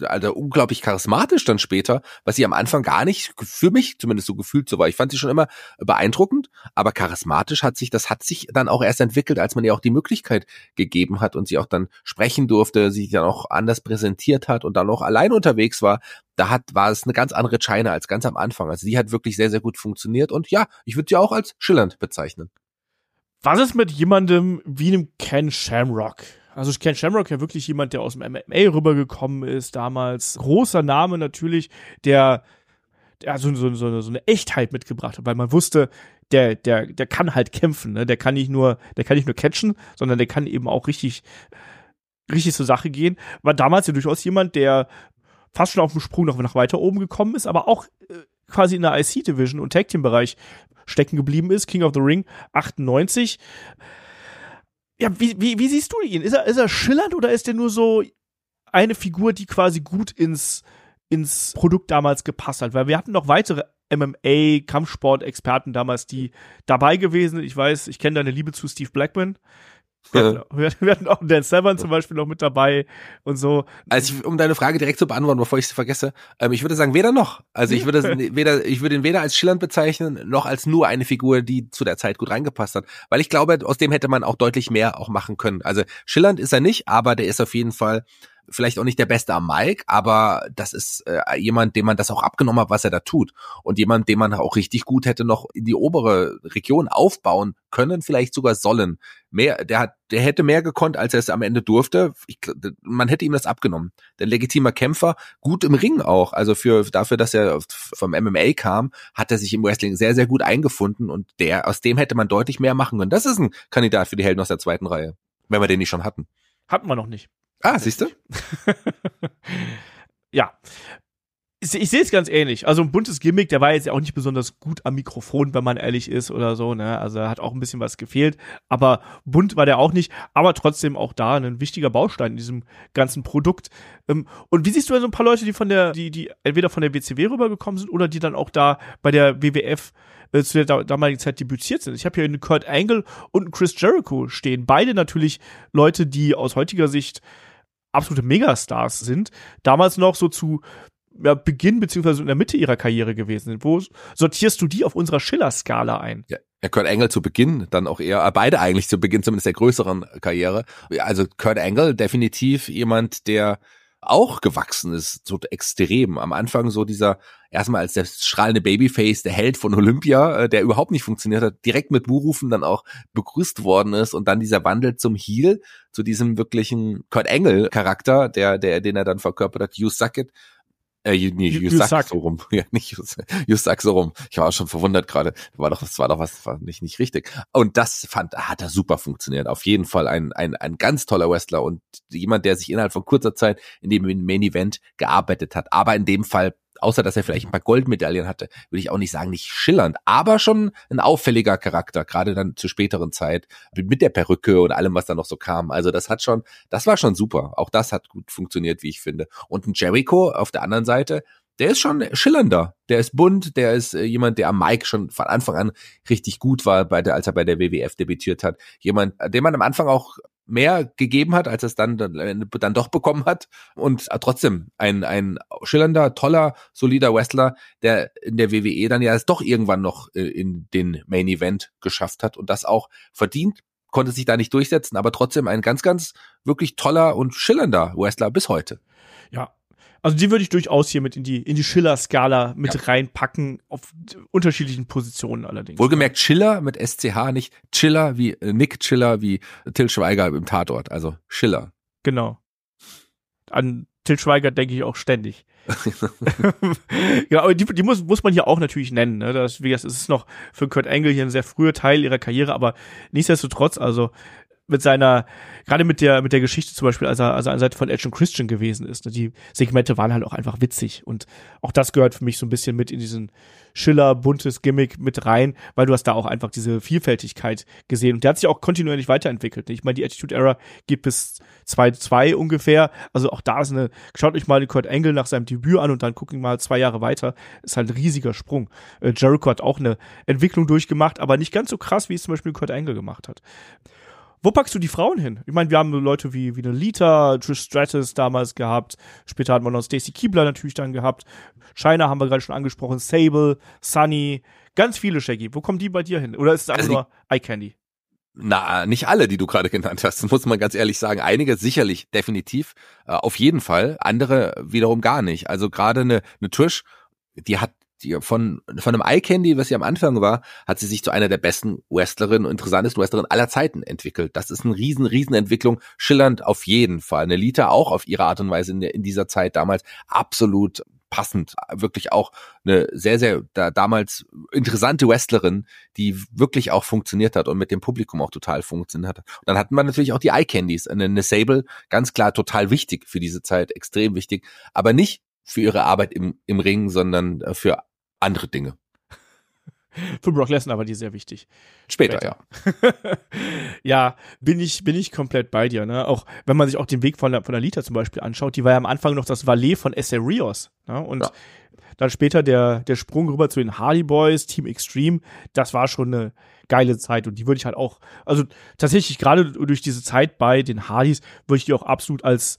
also unglaublich charismatisch dann später, was sie am Anfang gar nicht, für mich zumindest so gefühlt so war. Ich fand sie schon immer beeindruckend, aber charismatisch hat sich, das hat sich dann auch erst entwickelt, als man ihr auch die Möglichkeit gegeben hat und sie auch dann sprechen durfte, sich dann auch anders präsentiert hat und dann auch allein unterwegs war, da hat, war es eine ganz andere China als ganz am Anfang. Also die hat wirklich sehr, sehr gut funktioniert und ja, ich würde sie auch als schillernd bezeichnen. Was ist mit jemandem wie einem Ken Shamrock? Also Ken Shamrock ja wirklich jemand, der aus dem MMA rübergekommen ist damals. Großer Name natürlich, der, der so, so, so, so eine Echtheit mitgebracht hat, weil man wusste, der, der, der kann halt kämpfen, ne? Der kann nicht nur, der kann nicht nur catchen, sondern der kann eben auch richtig richtig zur Sache gehen, war damals ja durchaus jemand, der fast schon auf dem Sprung noch nach weiter oben gekommen ist, aber auch äh, quasi in der IC-Division und Tag-Team-Bereich stecken geblieben ist. King of the Ring 98. Ja, wie, wie, wie siehst du ihn? Ist er, ist er schillernd oder ist er nur so eine Figur, die quasi gut ins, ins Produkt damals gepasst hat? Weil wir hatten noch weitere MMA-Kampfsport-Experten damals, die dabei gewesen sind. Ich weiß, ich kenne deine Liebe zu Steve Blackman. Wir, wir, wir hatten auch Dan Severn zum Beispiel noch mit dabei und so. Also ich, um deine Frage direkt zu beantworten, bevor ich sie vergesse, ähm, ich würde sagen weder noch. Also ich würde weder, ich würde ihn weder als schillernd bezeichnen noch als nur eine Figur, die zu der Zeit gut reingepasst hat, weil ich glaube, aus dem hätte man auch deutlich mehr auch machen können. Also schillernd ist er nicht, aber der ist auf jeden Fall vielleicht auch nicht der Beste am Mike, aber das ist äh, jemand, dem man das auch abgenommen hat, was er da tut. Und jemand, dem man auch richtig gut hätte noch in die obere Region aufbauen können, vielleicht sogar sollen. Mehr, der hat, der hätte mehr gekonnt, als er es am Ende durfte. Ich, man hätte ihm das abgenommen. Der legitimer Kämpfer, gut im Ring auch. Also für dafür, dass er vom MMA kam, hat er sich im Wrestling sehr, sehr gut eingefunden und der, aus dem hätte man deutlich mehr machen können. Das ist ein Kandidat für die Helden aus der zweiten Reihe, wenn wir den nicht schon hatten. Hatten wir noch nicht. Ah, siehst du? ja. Ich, sehe es ganz ähnlich. Also ein buntes Gimmick, der war jetzt ja auch nicht besonders gut am Mikrofon, wenn man ehrlich ist oder so. Ne? Also hat auch ein bisschen was gefehlt. Aber bunt war der auch nicht. Aber trotzdem auch da ein wichtiger Baustein in diesem ganzen Produkt. Ähm, und wie siehst du denn so ein paar Leute, die von der, die, die entweder von der WCW rübergekommen sind oder die dann auch da bei der WWF äh, zu der damaligen Zeit debütiert sind. Ich habe hier einen Kurt Angle und einen Chris Jericho stehen. Beide natürlich Leute, die aus heutiger Sicht absolute Megastars sind, damals noch so zu ja, Beginn beziehungsweise in der Mitte ihrer Karriere gewesen sind. Wo sortierst du die auf unserer Schiller-Skala ein? Ja, Kurt Angle zu Beginn, dann auch eher, äh, beide eigentlich zu Beginn zumindest der größeren Karriere. Also Kurt Angle definitiv jemand, der auch gewachsen ist, so extrem. Am Anfang so dieser, erstmal als der strahlende Babyface, der Held von Olympia, äh, der überhaupt nicht funktioniert hat, direkt mit Buhrufen dann auch begrüßt worden ist und dann dieser Wandel zum Heel, zu diesem wirklichen Kurt Engel Charakter, der, der, den er dann verkörpert hat, You Suck Äh, nee, you, you, you suck, so rum. Ja, nicht you, you suck so rum. Ich war auch schon verwundert gerade. War doch, das war doch was, war nicht, nicht richtig. Und das fand, hat er super funktioniert. Auf jeden Fall ein, ein, ein ganz toller Wrestler und jemand, der sich innerhalb von kurzer Zeit in dem Main Event gearbeitet hat. Aber in dem Fall außer dass er vielleicht ein paar Goldmedaillen hatte, würde ich auch nicht sagen, nicht schillernd, aber schon ein auffälliger Charakter, gerade dann zur späteren Zeit, mit der Perücke und allem, was da noch so kam. Also das hat schon, das war schon super. Auch das hat gut funktioniert, wie ich finde. Und ein Jericho auf der anderen Seite, der ist schon schillernder. Der ist bunt, der ist äh, jemand, der am Mike schon von Anfang an richtig gut war, bei der, als er bei der WWF debütiert hat. Jemand, den man am Anfang auch mehr gegeben hat, als es dann, dann, dann doch bekommen hat. Und trotzdem ein, ein schillernder, toller, solider Wrestler, der in der WWE dann ja es doch irgendwann noch äh, in den Main Event geschafft hat und das auch verdient, konnte sich da nicht durchsetzen, aber trotzdem ein ganz, ganz wirklich toller und schillernder Wrestler bis heute. Ja, also die würde ich durchaus hier mit in die, in die Schiller-Skala mit ja. reinpacken, auf unterschiedlichen Positionen allerdings. Wohlgemerkt Schiller mit SCH, nicht Chiller wie äh, Nick Chiller wie Till Schweiger im Tatort, also Schiller. Genau. An Till Schweiger denke ich auch ständig. ja, aber die, die muss, muss man hier auch natürlich nennen. Ne? Das, wie gesagt, es ist noch für Kurt Angle hier ein sehr früher Teil ihrer Karriere, aber nichtsdestotrotz, also mit seiner, gerade mit der, mit der Geschichte zum Beispiel, als er, als er an Seite von Edge und Christian gewesen ist. Ne? Die Segmente waren halt auch einfach witzig und auch das gehört für mich so ein bisschen mit in diesen Schiller, buntes Gimmick mit rein, weil du hast da auch einfach diese Vielfältigkeit gesehen und der hat sich auch kontinuierlich weiterentwickelt. Ne? Ich meine, die Attitude Era geht bis 2-2 ungefähr, also auch da ist eine, schaut euch mal den Kurt Angle nach seinem Debüt an und dann gucken mal zwei Jahre weiter, ist halt ein riesiger Sprung. Äh, Jericho hat auch eine Entwicklung durchgemacht, aber nicht ganz so krass, wie es zum Beispiel Kurt Angle gemacht hat. Wo packst du die Frauen hin? Ich meine, wir haben Leute wie, wie eine Lita, Trish Stratus damals gehabt. Später hatten wir noch Stacy Kiebler natürlich dann gehabt. Shiner haben wir gerade schon angesprochen. Sable, Sunny. Ganz viele, Shaggy. Wo kommen die bei dir hin? Oder ist es einfach also nur Eye Candy? Na, nicht alle, die du gerade genannt hast, muss man ganz ehrlich sagen. Einige sicherlich, definitiv, äh, auf jeden Fall. Andere wiederum gar nicht. Also gerade eine, eine Trish, die hat die von, von einem Eye Candy, was sie am Anfang war, hat sie sich zu einer der besten Wrestlerinnen und interessantesten Wrestlerinnen aller Zeiten entwickelt. Das ist eine riesen, riesen Entwicklung. Schillernd auf jeden Fall. Eine Lita auch auf ihre Art und Weise in, der, in dieser Zeit damals absolut passend, wirklich auch eine sehr, sehr da, damals interessante Wrestlerin, die wirklich auch funktioniert hat und mit dem Publikum auch total funktioniert hat. Und dann hatten wir natürlich auch die Eye Candies, eine, eine Sable, ganz klar total wichtig für diese Zeit, extrem wichtig, aber nicht für ihre Arbeit im, im Ring, sondern äh, für andere Dinge. Für Brock Lesnar war die sehr wichtig. Später, Später. ja. ja, bin ich, bin ich komplett bei dir, ne? Auch wenn man sich auch den Weg von von der Lita zum Beispiel anschaut, die war ja am Anfang noch das Valet von S.A. Rios, ne? Und ja. dann später der, der Sprung rüber zu den Hardy Boys, Team Extreme, das war schon eine geile Zeit und die würde ich halt auch, also tatsächlich gerade durch diese Zeit bei den Hardys würde ich die auch absolut als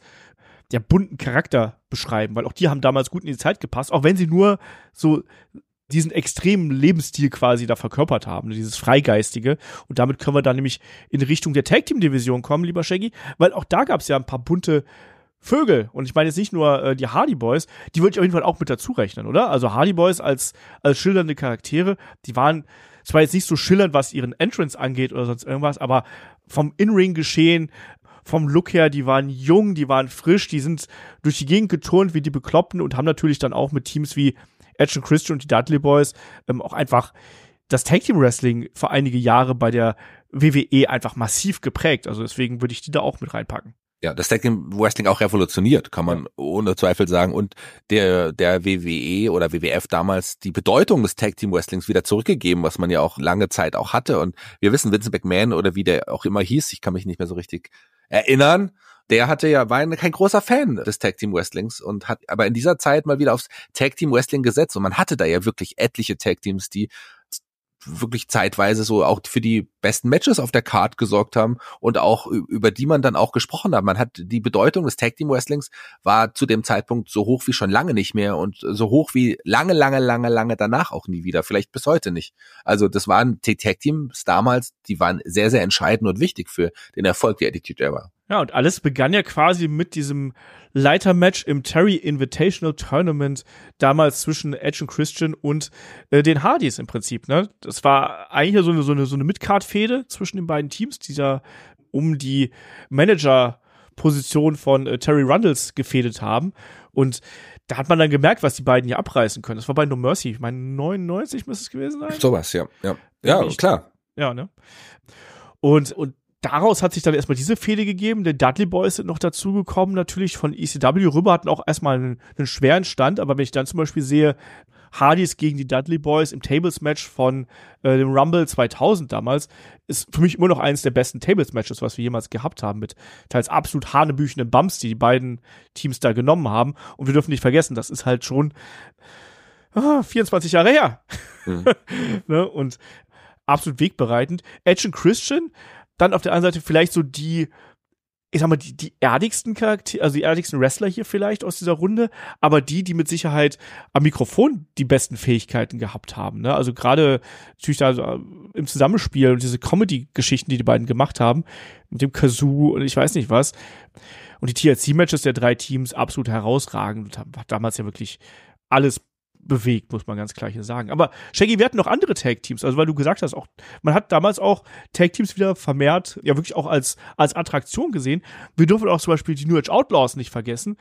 der bunten Charakter beschreiben, weil auch die haben damals gut in die Zeit gepasst, auch wenn sie nur so diesen extremen Lebensstil quasi da verkörpert haben, dieses Freigeistige. Und damit können wir dann nämlich in Richtung der Tag Team Division kommen, lieber Shaggy, weil auch da gab es ja ein paar bunte Vögel. Und ich meine jetzt nicht nur äh, die Hardy Boys, die würde ich auf jeden Fall auch mit dazu rechnen, oder? Also Hardy Boys als, als schildernde Charaktere, die waren zwar jetzt nicht so schillernd, was ihren Entrance angeht oder sonst irgendwas, aber vom In-Ring-Geschehen, vom Look her, die waren jung, die waren frisch, die sind durch die Gegend geturnt wie die Bekloppten und haben natürlich dann auch mit Teams wie Edge und Christian und die Dudley Boys ähm, auch einfach das Tag Team Wrestling für einige Jahre bei der WWE einfach massiv geprägt. Also deswegen würde ich die da auch mit reinpacken. Ja, das Tag Team Wrestling auch revolutioniert, kann man ja. ohne Zweifel sagen. Und der, der WWE oder WWF damals die Bedeutung des Tag Team Wrestlings wieder zurückgegeben, was man ja auch lange Zeit auch hatte. Und wir wissen, Vince McMahon oder wie der auch immer hieß, ich kann mich nicht mehr so richtig erinnern. Der hatte ja, war kein großer Fan des Tag Team Wrestlings und hat aber in dieser Zeit mal wieder aufs Tag Team Wrestling gesetzt und man hatte da ja wirklich etliche Tag Teams, die wirklich zeitweise so auch für die besten Matches auf der Card gesorgt haben und auch über die man dann auch gesprochen hat. Man hat die Bedeutung des Tag Team Wrestlings war zu dem Zeitpunkt so hoch wie schon lange nicht mehr und so hoch wie lange, lange, lange, lange danach auch nie wieder. Vielleicht bis heute nicht. Also das waren Tag Teams damals, die waren sehr, sehr entscheidend und wichtig für den Erfolg der Attitude Era. Ja, und alles begann ja quasi mit diesem Leitermatch im Terry Invitational Tournament damals zwischen Edge und Christian und äh, den Hardys im Prinzip. Ne? Das war eigentlich so eine, so eine, so eine Midcard-Fehde zwischen den beiden Teams, die da um die Manager-Position von äh, Terry Rundles gefädet haben. Und da hat man dann gemerkt, was die beiden hier abreißen können. Das war bei No Mercy. Ich meine, 99 müsste es gewesen sein. Sowas, ja. Ja, ja, klar. Ja, ne? Und, und daraus hat sich dann erstmal diese Fehde gegeben. Die Dudley Boys sind noch dazugekommen, natürlich von ECW rüber, hatten auch erstmal einen, einen schweren Stand, aber wenn ich dann zum Beispiel sehe, Hardys gegen die Dudley Boys im Tables-Match von äh, dem Rumble 2000 damals, ist für mich immer noch eines der besten Tables-Matches, was wir jemals gehabt haben, mit teils absolut hanebüchenden Bumps, die die beiden Teams da genommen haben. Und wir dürfen nicht vergessen, das ist halt schon ah, 24 Jahre her. Mhm. ne? Und absolut wegbereitend. Edge und Christian, dann auf der anderen Seite vielleicht so die ich sag mal, die, die erdigsten Charaktere, also die erdigsten Wrestler hier vielleicht aus dieser Runde, aber die, die mit Sicherheit am Mikrofon die besten Fähigkeiten gehabt haben. Ne? Also gerade natürlich da so im Zusammenspiel und diese Comedy-Geschichten, die die beiden gemacht haben, mit dem Kazoo und ich weiß nicht was. Und die TLC-Matches der drei Teams absolut herausragend und haben damals ja wirklich alles bewegt, muss man ganz klar hier sagen. Aber Shaggy, wir hatten noch andere Tag-Teams, also weil du gesagt hast, auch, man hat damals auch Tag-Teams wieder vermehrt, ja wirklich auch als, als Attraktion gesehen. Wir dürfen auch zum Beispiel die New Age Outlaws nicht vergessen.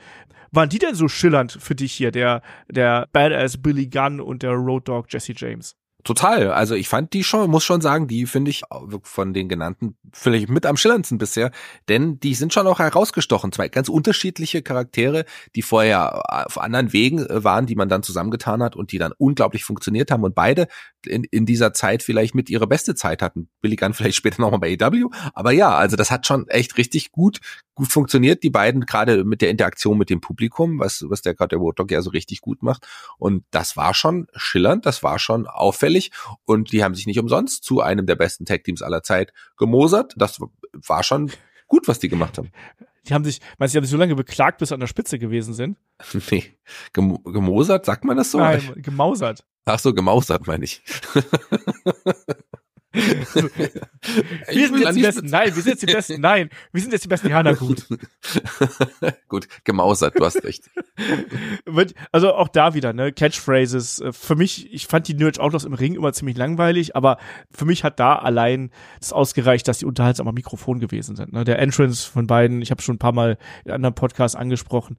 Waren die denn so schillernd für dich hier, der, der Badass Billy Gunn und der Road Dog Jesse James? Total. Also ich fand die schon, muss schon sagen, die finde ich von den genannten vielleicht mit am schillerndsten bisher, denn die sind schon auch herausgestochen. Zwei ganz unterschiedliche Charaktere, die vorher auf anderen Wegen äh, waren, die man dann zusammengetan hat und die dann unglaublich funktioniert haben und beide in, in dieser Zeit vielleicht mit ihrer beste Zeit hatten. Billy Gunn vielleicht später nochmal bei AW, aber ja, also das hat schon echt richtig gut gut funktioniert, die beiden gerade mit der Interaktion mit dem Publikum, was was der gerade der Dog ja so richtig gut macht und das war schon schillernd, das war schon auffällig auffällig und die haben sich nicht umsonst zu einem der besten Tag-Teams aller Zeit gemosert. Das war schon gut, was die gemacht haben. Die haben sich, meinst du, die haben sich so lange beklagt, bis sie an der Spitze gewesen sind? Nee. Gem gemosert, sagt man das so? Nein, gemausert. Ach so, gemausert meine ich. wir sind jetzt die Besten. Nein, wir sind jetzt die Besten. Nein, wir sind jetzt die Besten. Ja, gut. gut, gemausert, du hast recht. Also auch da wieder, ne, Catchphrases. Äh, für mich, ich fand die Nerd Outlaws im Ring immer ziemlich langweilig, aber für mich hat da allein das ausgereicht, dass die unterhaltsam am Mikrofon gewesen sind. Ne? Der Entrance von beiden, ich habe schon ein paar Mal in anderen Podcasts angesprochen.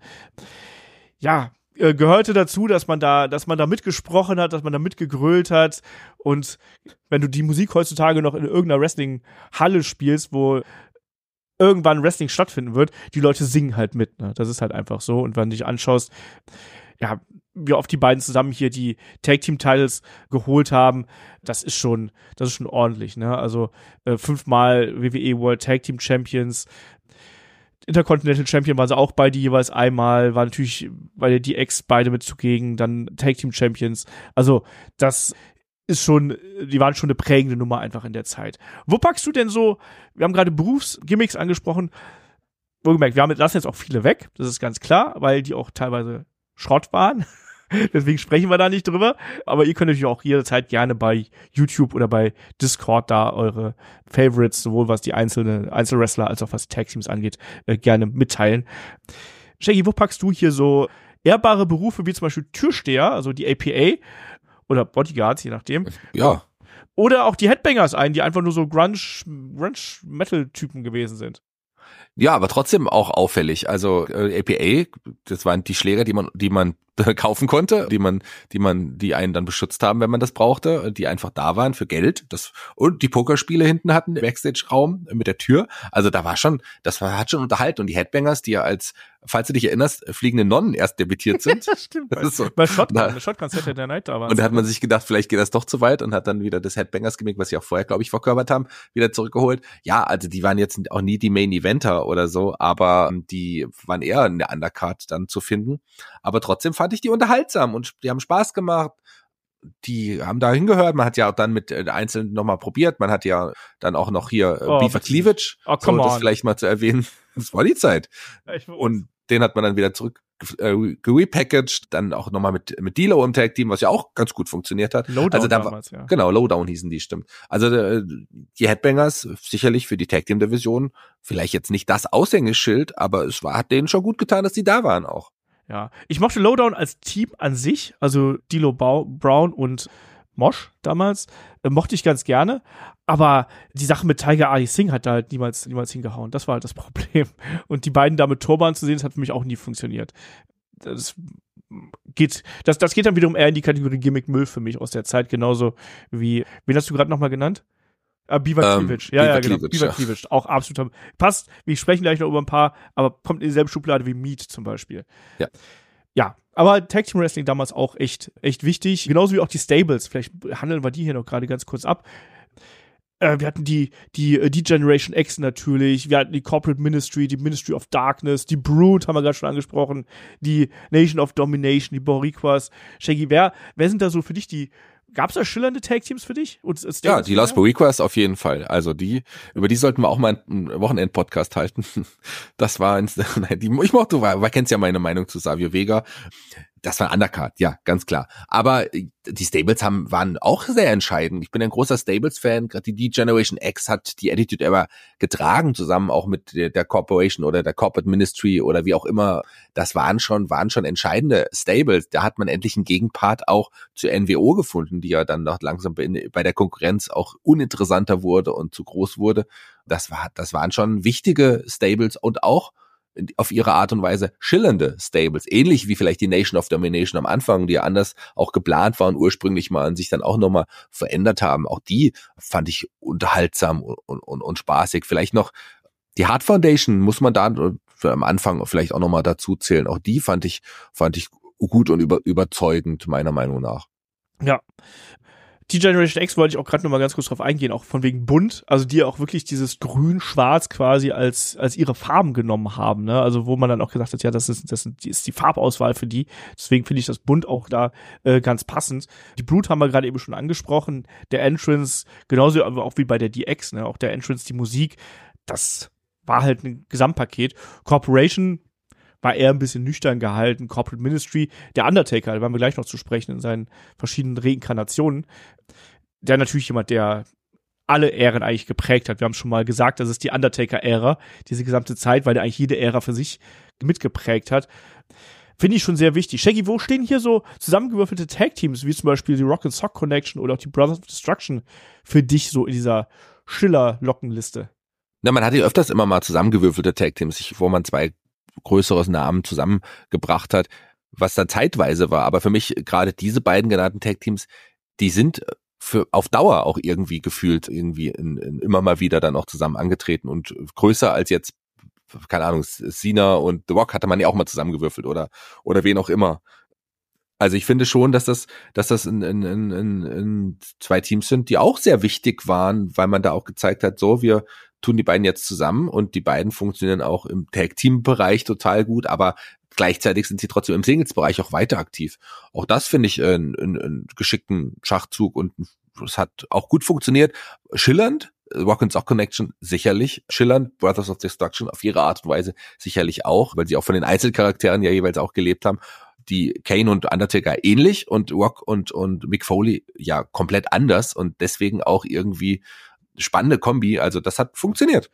Ja, äh, gehörte dazu, dass man da, dass man da mitgesprochen hat, dass man da mitgegrölt hat. Und wenn du die Musik heutzutage noch in irgendeiner Wrestling-Halle spielst, wo irgendwann Wrestling stattfinden wird, die Leute singen halt mit. Ne? Das ist halt einfach so. Und wenn du dich anschaust, ja, wie oft die beiden zusammen hier die Tag Team Titles geholt haben, das ist schon, das ist schon ordentlich, ne? Also äh, fünfmal WWE World Tag Team Champions, Intercontinental Champion waren sie auch beide jeweils einmal, war natürlich bei die Ex beide mit zugegen, dann Tag Team Champions. Also, das ist schon, die waren schon eine prägende Nummer einfach in der Zeit. Wo packst du denn so, wir haben gerade Berufsgimmicks angesprochen, wohlgemerkt, wir haben, lassen jetzt auch viele weg, das ist ganz klar, weil die auch teilweise Schrott waren. Deswegen sprechen wir da nicht drüber. Aber ihr könnt natürlich auch jederzeit gerne bei YouTube oder bei Discord da eure Favorites, sowohl was die einzelnen Einzelwrestler als auch was Tag Teams angeht, äh, gerne mitteilen. Shaggy, wo packst du hier so ehrbare Berufe wie zum Beispiel Türsteher, also die APA oder Bodyguards, je nachdem? Ja. Oder auch die Headbangers ein, die einfach nur so Grunge, Grunge Metal Typen gewesen sind. Ja, aber trotzdem auch auffällig. Also äh, APA, das waren die Schläger, die man, die man kaufen konnte, die man, die man, die einen dann beschützt haben, wenn man das brauchte, die einfach da waren für Geld. Das und die Pokerspiele hinten hatten Backstage-Raum mit der Tür. Also da war schon, das war, hat schon unterhalten und die Headbangers, die ja als falls du dich erinnerst, fliegende Nonnen erst debütiert sind. das stimmt. Das ist so. Bei Shotgun, Shotgun Saturday Night da war. Und da hat man sich gedacht, vielleicht geht das doch zu weit und hat dann wieder das Headbangers-Gimmick, was sie auch vorher, glaube ich, verkörpert haben, wieder zurückgeholt. Ja, also die waren jetzt auch nie die Main-Eventer oder so, aber die waren eher in der Undercard dann zu finden. Aber trotzdem fand ich die unterhaltsam und die haben Spaß gemacht die haben da hingehört. Man hat ja auch dann mit äh, einzeln nochmal probiert. Man hat ja dann auch noch hier äh, oh, Beaver Cleavage. Oh, so, das vielleicht mal zu erwähnen. Das war die Zeit. Und den hat man dann wieder zurück äh, gerepackaged, dann auch nochmal mit mit Dilo im Tag Team, was ja auch ganz gut funktioniert hat. Lowdown also da damals, ja. genau Lowdown hießen die, stimmt. Also äh, die Headbangers sicherlich für die Tag Team Division vielleicht jetzt nicht das Aushängeschild, aber es war hat denen schon gut getan, dass die da waren auch. Ja, ich mochte Lowdown als Team an sich, also Dilo Brown und Mosh damals, äh, mochte ich ganz gerne. Aber die Sache mit Tiger Ali Singh hat da halt niemals, niemals hingehauen. Das war halt das Problem. Und die beiden da mit Turban zu sehen, das hat für mich auch nie funktioniert. Das geht, das, das geht dann wiederum eher in die Kategorie Gimmick Müll für mich aus der Zeit, genauso wie, wen hast du gerade nochmal genannt? Ah, Beaver Ähm, Cleavage. Ja, Beaver ja, genau. Cleavage, Beaver ja. Auch absolut. Passt. Wir sprechen gleich noch über ein paar, aber kommt in dieselbe Schublade wie Meat zum Beispiel. Ja. Ja. Aber Tag Team Wrestling damals auch echt, echt wichtig. Genauso wie auch die Stables. Vielleicht handeln wir die hier noch gerade ganz kurz ab. Äh, wir hatten die, die, äh, die Generation X natürlich. Wir hatten die Corporate Ministry, die Ministry of Darkness, die Brood haben wir gerade schon angesprochen, die Nation of Domination, die Boricuas. Shaggy, wer, wer sind da so für dich die, gab's da schillernde Tag Teams für dich? Und, Ja, die Lost Boricuas auf jeden Fall. Also die, über die sollten wir auch mal einen Wochenend-Podcast halten. Das war, ein, nein, die, ich mochte, du kennst ja meine Meinung zu Savio Vega. Das war ein Undercard, ja, ganz klar. Aber äh, die Stables haben, waren auch sehr entscheidend. Ich bin ein großer Stables-Fan. Gerade die D-Generation X hat die Attitude Era getragen, zusammen auch mit der, Corporation oder der Corporate Ministry oder wie auch immer. Das waren schon, waren schon entscheidende Stables. Da hat man endlich einen Gegenpart auch zur NWO gefunden, die ja dann noch langsam bei bei der Konkurrenz auch uninteressanter wurde und zu groß wurde. Das war, das waren schon wichtige Stables und auch auf ihre Art und Weise schillernde Stables, ähnlich wie vielleicht die Nation of Domination am Anfang, die ja anders auch geplant waren ursprünglich mal und sich dann auch nochmal verändert haben. Auch die fand ich unterhaltsam und, und, und spaßig. Vielleicht noch die Hard Foundation muss man da für am Anfang vielleicht auch nochmal dazu zählen. Auch die fand ich, fand ich gut und über, überzeugend, meiner Meinung nach. Ja. Die Generation X wollte ich auch gerade noch mal ganz kurz drauf eingehen, auch von wegen bunt, also die auch wirklich dieses Grün-Schwarz quasi als als ihre Farben genommen haben, ne? Also wo man dann auch gesagt hat, ja, das ist das ist die Farbauswahl für die. Deswegen finde ich das bunt auch da äh, ganz passend. Die Blut haben wir gerade eben schon angesprochen, der Entrance genauso aber auch wie bei der DX, ne? Auch der Entrance, die Musik, das war halt ein Gesamtpaket. Corporation war eher ein bisschen nüchtern gehalten. Corporate Ministry, der Undertaker, da werden wir gleich noch zu sprechen in seinen verschiedenen Reinkarnationen. Der natürlich jemand, der alle Ähren eigentlich geprägt hat. Wir haben schon mal gesagt, das ist die Undertaker-Ära, diese gesamte Zeit, weil der eigentlich jede Ära für sich mitgeprägt hat. Finde ich schon sehr wichtig. Shaggy, wo stehen hier so zusammengewürfelte Tag-Teams, wie zum Beispiel die Rock and Sock Connection oder auch die Brothers of Destruction für dich so in dieser Schiller-Lockenliste? Na, man hat ja öfters immer mal zusammengewürfelte Tag-Teams, wo man zwei größeres Namen zusammengebracht hat, was dann zeitweise war. Aber für mich gerade diese beiden genannten Tag-Teams, die sind für auf Dauer auch irgendwie gefühlt irgendwie in, in immer mal wieder dann auch zusammen angetreten und größer als jetzt keine Ahnung Cena und The Rock hatte man ja auch mal zusammengewürfelt oder oder wen auch immer. Also ich finde schon, dass das, dass das in, in, in, in zwei Teams sind, die auch sehr wichtig waren, weil man da auch gezeigt hat, so wir tun die beiden jetzt zusammen und die beiden funktionieren auch im Tag-Team-Bereich total gut, aber gleichzeitig sind sie trotzdem im Singles-Bereich auch weiter aktiv. Auch das finde ich einen, einen, einen geschickten Schachzug und es hat auch gut funktioniert. Schillernd, Rock and Sock Connection sicherlich, schillernd, Brothers of Destruction auf ihre Art und Weise sicherlich auch, weil sie auch von den Einzelcharakteren ja jeweils auch gelebt haben die Kane und Undertaker ähnlich und Rock und, und Mick Foley ja komplett anders und deswegen auch irgendwie spannende Kombi. Also das hat funktioniert.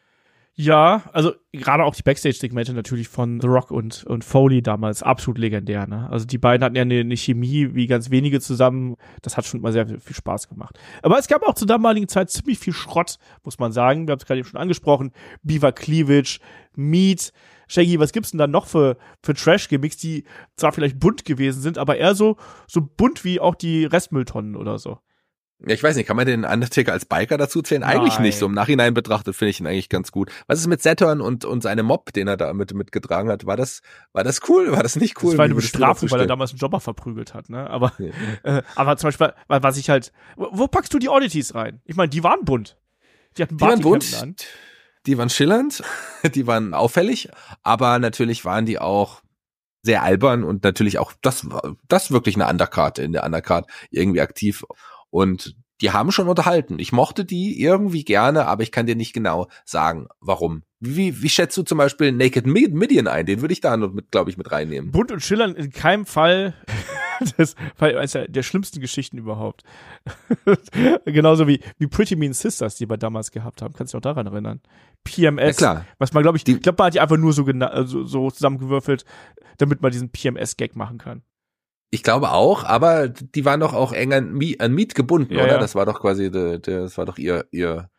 Ja, also gerade auch die Backstage-Segmente natürlich von The Rock und, und Foley damals absolut legendär. Ne? Also die beiden hatten ja eine, eine Chemie wie ganz wenige zusammen. Das hat schon mal sehr viel Spaß gemacht. Aber es gab auch zur damaligen Zeit ziemlich viel Schrott, muss man sagen. Wir haben es gerade eben schon angesprochen. Beaver Cleavage, Meat. Shaggy, was gibt's denn da noch für, für Trash-Gimmicks, die zwar vielleicht bunt gewesen sind, aber eher so, so bunt wie auch die Restmülltonnen oder so? Ja, ich weiß nicht, kann man den Undertaker als Biker dazu zählen? Eigentlich Nein. nicht. So im Nachhinein betrachtet finde ich ihn eigentlich ganz gut. Was ist mit Saturn und, und seinem Mob, den er da mit, mitgetragen hat? War das, war das cool? War das nicht cool? Das war eine Bestrafung, weil er damals einen Jobber verprügelt hat, ne? Aber, Ja. äh, aber zum Beispiel, weil- was ich halt, wo packst du die Oddities rein? Ich meine, die waren bunt. Die hatten Bartikemden an. Die waren schillernd, die waren auffällig, aber natürlich waren die auch sehr albern und natürlich auch das das wirklich eine Undercard in der Undercard irgendwie aktiv. Und die haben schon unterhalten. Ich mochte die irgendwie gerne, aber ich kann dir nicht genau sagen, warum. Wie, wie schätzt du zum Beispiel Naked Mid- Midian ein? Den würde ich da glaube ich, mit reinnehmen. Bunt und schillernd in keinem Fall. das war eines der, schlimmsten Geschichten überhaupt. Genauso wie, wie Pretty Mean Sisters, die wir damals gehabt haben. Kannst du dich auch daran erinnern? PMS. Ja, klar. Was man, glaube ich, Die- ich glaube, man hat die einfach nur so, so, so zusammengewürfelt, damit man diesen PMS-Gag machen kann. Ich glaube auch, aber die waren doch auch eng an, an Miet gebunden, Ja, oder? ja. Das war doch quasi, das war doch ihr, ihr,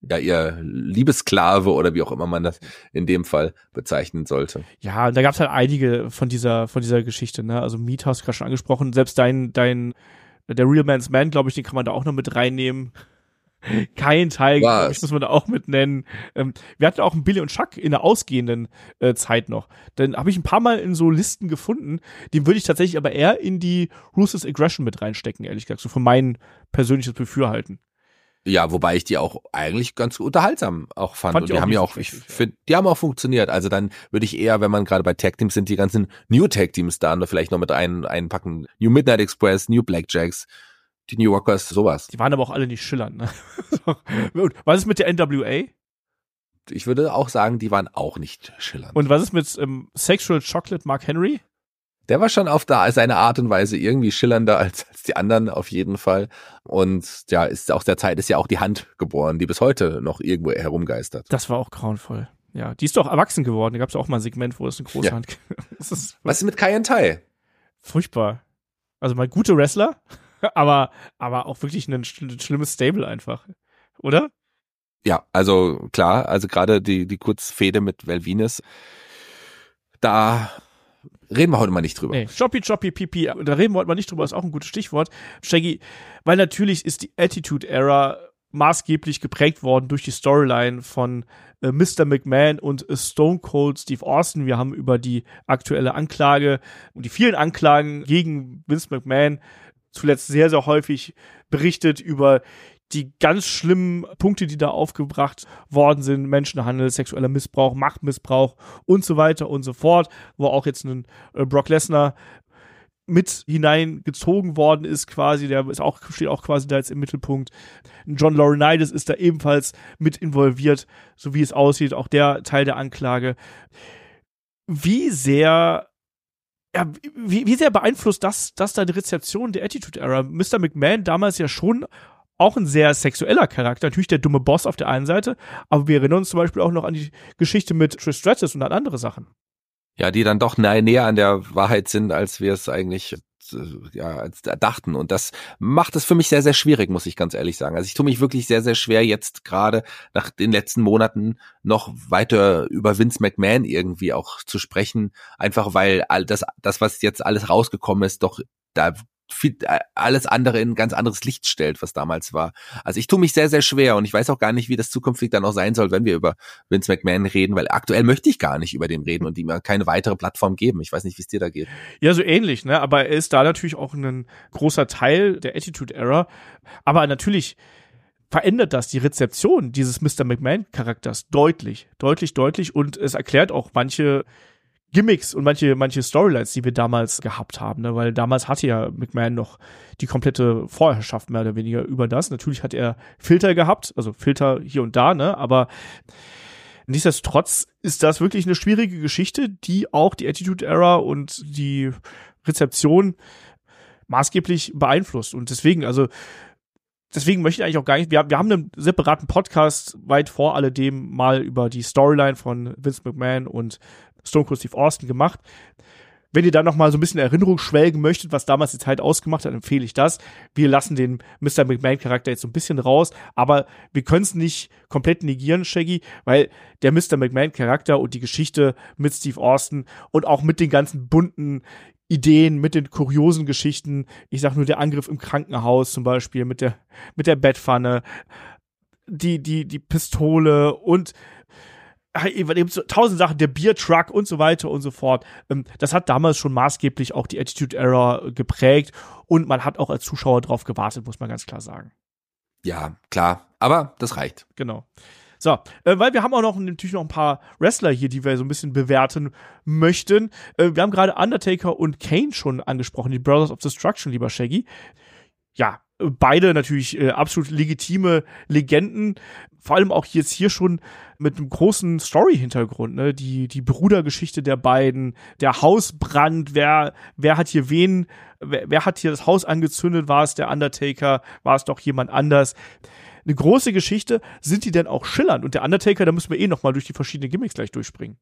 ja, ihr Liebesklave oder wie auch immer man das in dem Fall bezeichnen sollte. Ja, da gab's halt einige von dieser, von dieser Geschichte, ne? Also Meat hast du gerade schon angesprochen. Selbst dein, dein, der Real Man's Man, glaube ich, den kann man da auch noch mit reinnehmen. kein Teil, ich muss man da auch mit nennen. Ähm, wir hatten auch einen Billy und Chuck in der ausgehenden äh, Zeit noch. Dann habe ich ein paar Mal in so Listen gefunden, die würde ich tatsächlich aber eher in die Ruthless Aggression mit reinstecken, ehrlich gesagt, so von meinem persönliches Befürhalten. Ja, wobei ich die auch eigentlich ganz unterhaltsam auch fand. Fand und die haben ja auch, ich finde, die haben auch funktioniert. Also dann würde ich eher, wenn man gerade bei Tag Teams sind, die ganzen New Tag Teams da vielleicht noch mit ein, einpacken. New Midnight Express, New Blackjacks, die New Rockers, sowas. Die waren aber auch alle nicht schillernd. Ne? was ist mit der NWA? Ich würde auch sagen, die waren auch nicht schillernd. Und was ist mit ähm, Sexual Chocolate Mark Henry? Der war schon auf da seine Art und Weise irgendwie schillernder als, als die anderen auf jeden Fall. Und ja, ist aus der Zeit ist ja auch die Hand geboren, die bis heute noch irgendwo herumgeistert. Das war auch grauenvoll. Ja, die ist doch erwachsen geworden. Da gab es auch mal ein Segment, wo es eine große Ja. Hand. ist Was ist mit Kai Tai? furchtbar. Also mal gute Wrestler, aber aber auch wirklich ein, schl- ein schlimmes Stable einfach, oder? Ja, also klar, also gerade die, die Kurzfehde mit Velvines, da reden wir heute mal nicht drüber. Nee, Choppy Choppy Pipi, da reden wir heute mal nicht drüber, ist auch ein gutes Stichwort. Shaggy, weil natürlich ist die Attitude Era maßgeblich geprägt worden durch die Storyline von äh, Mr. McMahon und äh, Stone Cold Steve Austin. Wir haben über die aktuelle Anklage und die vielen Anklagen gegen Vince McMahon zuletzt sehr, sehr häufig berichtet über die ganz schlimmen Punkte, die da aufgebracht worden sind, Menschenhandel, sexueller Missbrauch, Machtmissbrauch und so weiter und so fort, wo auch jetzt ein äh, Brock Lesnar mit hineingezogen worden ist quasi, der ist auch, steht auch quasi da jetzt im Mittelpunkt. John Laurinaitis ist da ebenfalls mit involviert, so wie es aussieht, auch der Teil der Anklage. Wie sehr ja, wie, wie sehr beeinflusst das, das da die Rezeption der Attitude Era? Mr. McMahon damals ja schon auch ein sehr sexueller Charakter, natürlich der dumme Boss auf der einen Seite, aber wir erinnern uns zum Beispiel auch noch an die Geschichte mit Trish Stratus und an andere Sachen. Ja, die dann doch näher an der Wahrheit sind, als wir es eigentlich äh, ja, als dachten. Und das macht es für mich sehr, sehr schwierig, muss ich ganz ehrlich sagen. Also ich tue mich wirklich sehr, sehr schwer, jetzt gerade nach den letzten Monaten noch weiter über Vince McMahon irgendwie auch zu sprechen. Einfach weil all das, das, was jetzt alles rausgekommen ist, doch da viel, äh, alles andere in ein ganz anderes Licht stellt, was damals war. Also ich tue mich sehr, sehr schwer und ich weiß auch gar nicht, wie das zukünftig dann auch sein soll, wenn wir über Vince McMahon reden, weil aktuell möchte ich gar nicht über den reden und ihm keine weitere Plattform geben. Ich weiß nicht, wie es dir da geht. Ja, so ähnlich, ne? Aber er ist da natürlich auch ein großer Teil der Attitude Era. Aber natürlich verändert das die Rezeption dieses Mr. McMahon-Charakters deutlich, deutlich, deutlich. Und es erklärt auch manche Gimmicks und manche, manche Storylines, die wir damals gehabt haben, ne? weil damals hatte ja McMahon noch die komplette Vorherrschaft mehr oder weniger über das. Natürlich hat er Filter gehabt, also Filter hier und da, ne, aber nichtsdestotrotz ist das wirklich eine schwierige Geschichte, die auch die Attitude Era und die Rezeption maßgeblich beeinflusst. Und deswegen, also, deswegen möchte ich eigentlich auch gar nicht, wir, wir haben einen separaten Podcast weit vor alledem mal über die Storyline von Vince McMahon und Stone Cold Steve Austin gemacht. Wenn ihr da noch mal so ein bisschen Erinnerung schwelgen möchtet, was damals die Zeit ausgemacht hat, empfehle ich das. Wir lassen den Mr. McMahon-Charakter jetzt so ein bisschen raus, aber wir können es nicht komplett negieren, Shaggy, weil der Mr. McMahon-Charakter und die Geschichte mit Steve Austin und auch mit den ganzen bunten Ideen, mit den kuriosen Geschichten, ich sag nur der Angriff im Krankenhaus zum Beispiel, mit der, mit der Bettpfanne, die, die, die Pistole und so tausend Sachen, der Biertruck und so weiter und so fort. Ähm, Das hat damals schon maßgeblich auch die Attitude Era geprägt und man hat auch als Zuschauer drauf gewartet, muss man ganz klar sagen. Ja, klar. Aber das reicht. Genau. So, äh, weil wir haben auch noch natürlich noch ein paar Wrestler hier, die wir so ein bisschen bewerten möchten. Äh, wir haben gerade Undertaker und Kane schon angesprochen, die Brothers of Destruction, lieber Shaggy. Ja, beide natürlich äh, absolut legitime Legenden. Vor allem auch jetzt hier schon mit einem großen Story-Hintergrund, ne? Die, die Brudergeschichte der beiden, der Hausbrand, wer, wer hat hier wen, wer, wer hat hier das Haus angezündet? War es der Undertaker? War es doch jemand anders? Eine große Geschichte. Sind die denn auch schillernd? Und der Undertaker, da müssen wir eh noch mal durch die verschiedenen Gimmicks gleich durchspringen.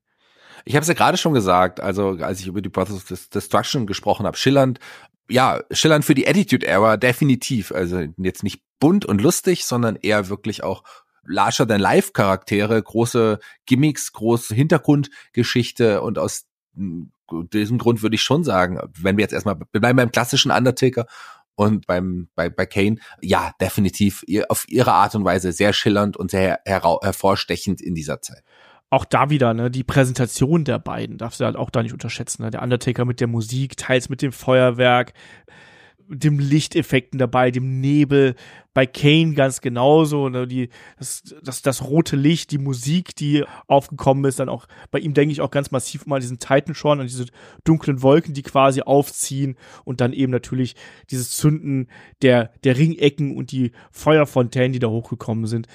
Ich habe es ja gerade schon gesagt, also als ich über die Brothers of Destruction gesprochen habe, schillernd, ja, schillernd für die Attitude Era definitiv. Also jetzt nicht bunt und lustig, sondern eher wirklich auch larger than life Charaktere, große Gimmicks, große Hintergrundgeschichte. Und aus diesem Grund würde ich schon sagen, wenn wir jetzt erstmal, bleiben beim klassischen Undertaker Und beim, bei, bei Kane, ja, definitiv auf ihre Art und Weise sehr schillernd und sehr hervorstechend in dieser Zeit auch da wieder, ne, die Präsentation der beiden darfst du halt auch da nicht unterschätzen. Ne? Der Undertaker mit der Musik, teils mit dem Feuerwerk, dem Lichteffekten dabei, dem Nebel. Bei Kane ganz genauso. Ne, die, das, das, das rote Licht, die Musik, die aufgekommen ist, dann auch bei ihm denke ich auch ganz massiv mal diesen Titan schon und diese dunklen Wolken, die quasi aufziehen und dann eben natürlich dieses Zünden der, der Ringecken und die Feuerfontänen, die da hochgekommen sind.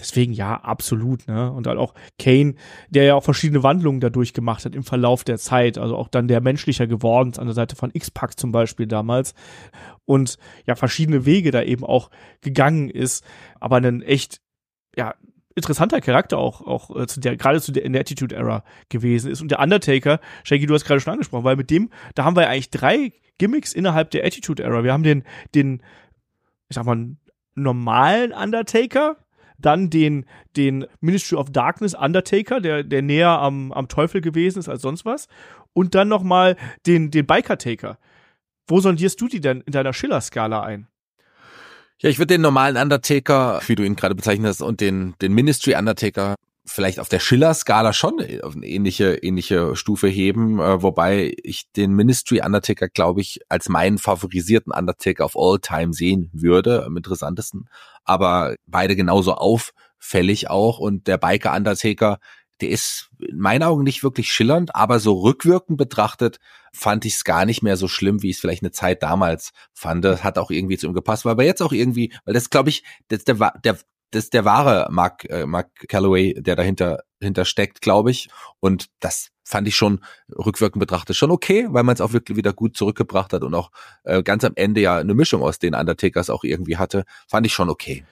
Deswegen ja, absolut, ne? Und dann auch Kane, der ja auch verschiedene Wandlungen dadurch gemacht hat im Verlauf der Zeit, also auch dann der menschlicher geworden an der Seite von X-Pac zum Beispiel damals und ja, verschiedene Wege da eben auch gegangen ist, aber ein echt, ja, interessanter Charakter auch, auch äh, zu der, gerade zu der, in der Attitude Era gewesen ist. Und der Undertaker, Shaggy, du hast gerade schon angesprochen, weil mit dem, da haben wir eigentlich drei Gimmicks innerhalb der Attitude Era. Wir haben den, den, ich sag mal, normalen Undertaker, dann den, den Ministry of Darkness Undertaker, der, der näher am, am Teufel gewesen ist als sonst was. Und dann nochmal den, den Biker Taker. Wo sondierst du die denn in deiner Schiller-Skala ein? Ja, ich würde den normalen Undertaker, wie du ihn gerade bezeichnet hast, und den, den Ministry Undertaker vielleicht auf der Schiller-Skala schon auf eine ähnliche, ähnliche Stufe heben, äh, wobei ich den Ministry Undertaker, glaube ich, als meinen favorisierten Undertaker of all time sehen würde, am interessantesten. Aber beide genauso auffällig auch und der Biker Undertaker, der ist in meinen Augen nicht wirklich schillernd, aber so rückwirkend betrachtet fand ich es gar nicht mehr so schlimm, wie ich es vielleicht eine Zeit damals fand. Das hat auch irgendwie zu ihm gepasst, weil aber jetzt auch irgendwie, weil das glaube ich, das der, der das ist der wahre Mark, äh, Mark Calloway, der dahinter hinter steckt, glaube ich. Und das fand ich schon rückwirkend betrachtet schon okay, weil man es auch wirklich wieder gut zurückgebracht hat und auch äh, ganz am Ende ja eine Mischung aus den Undertakers auch irgendwie hatte. Fand ich schon okay.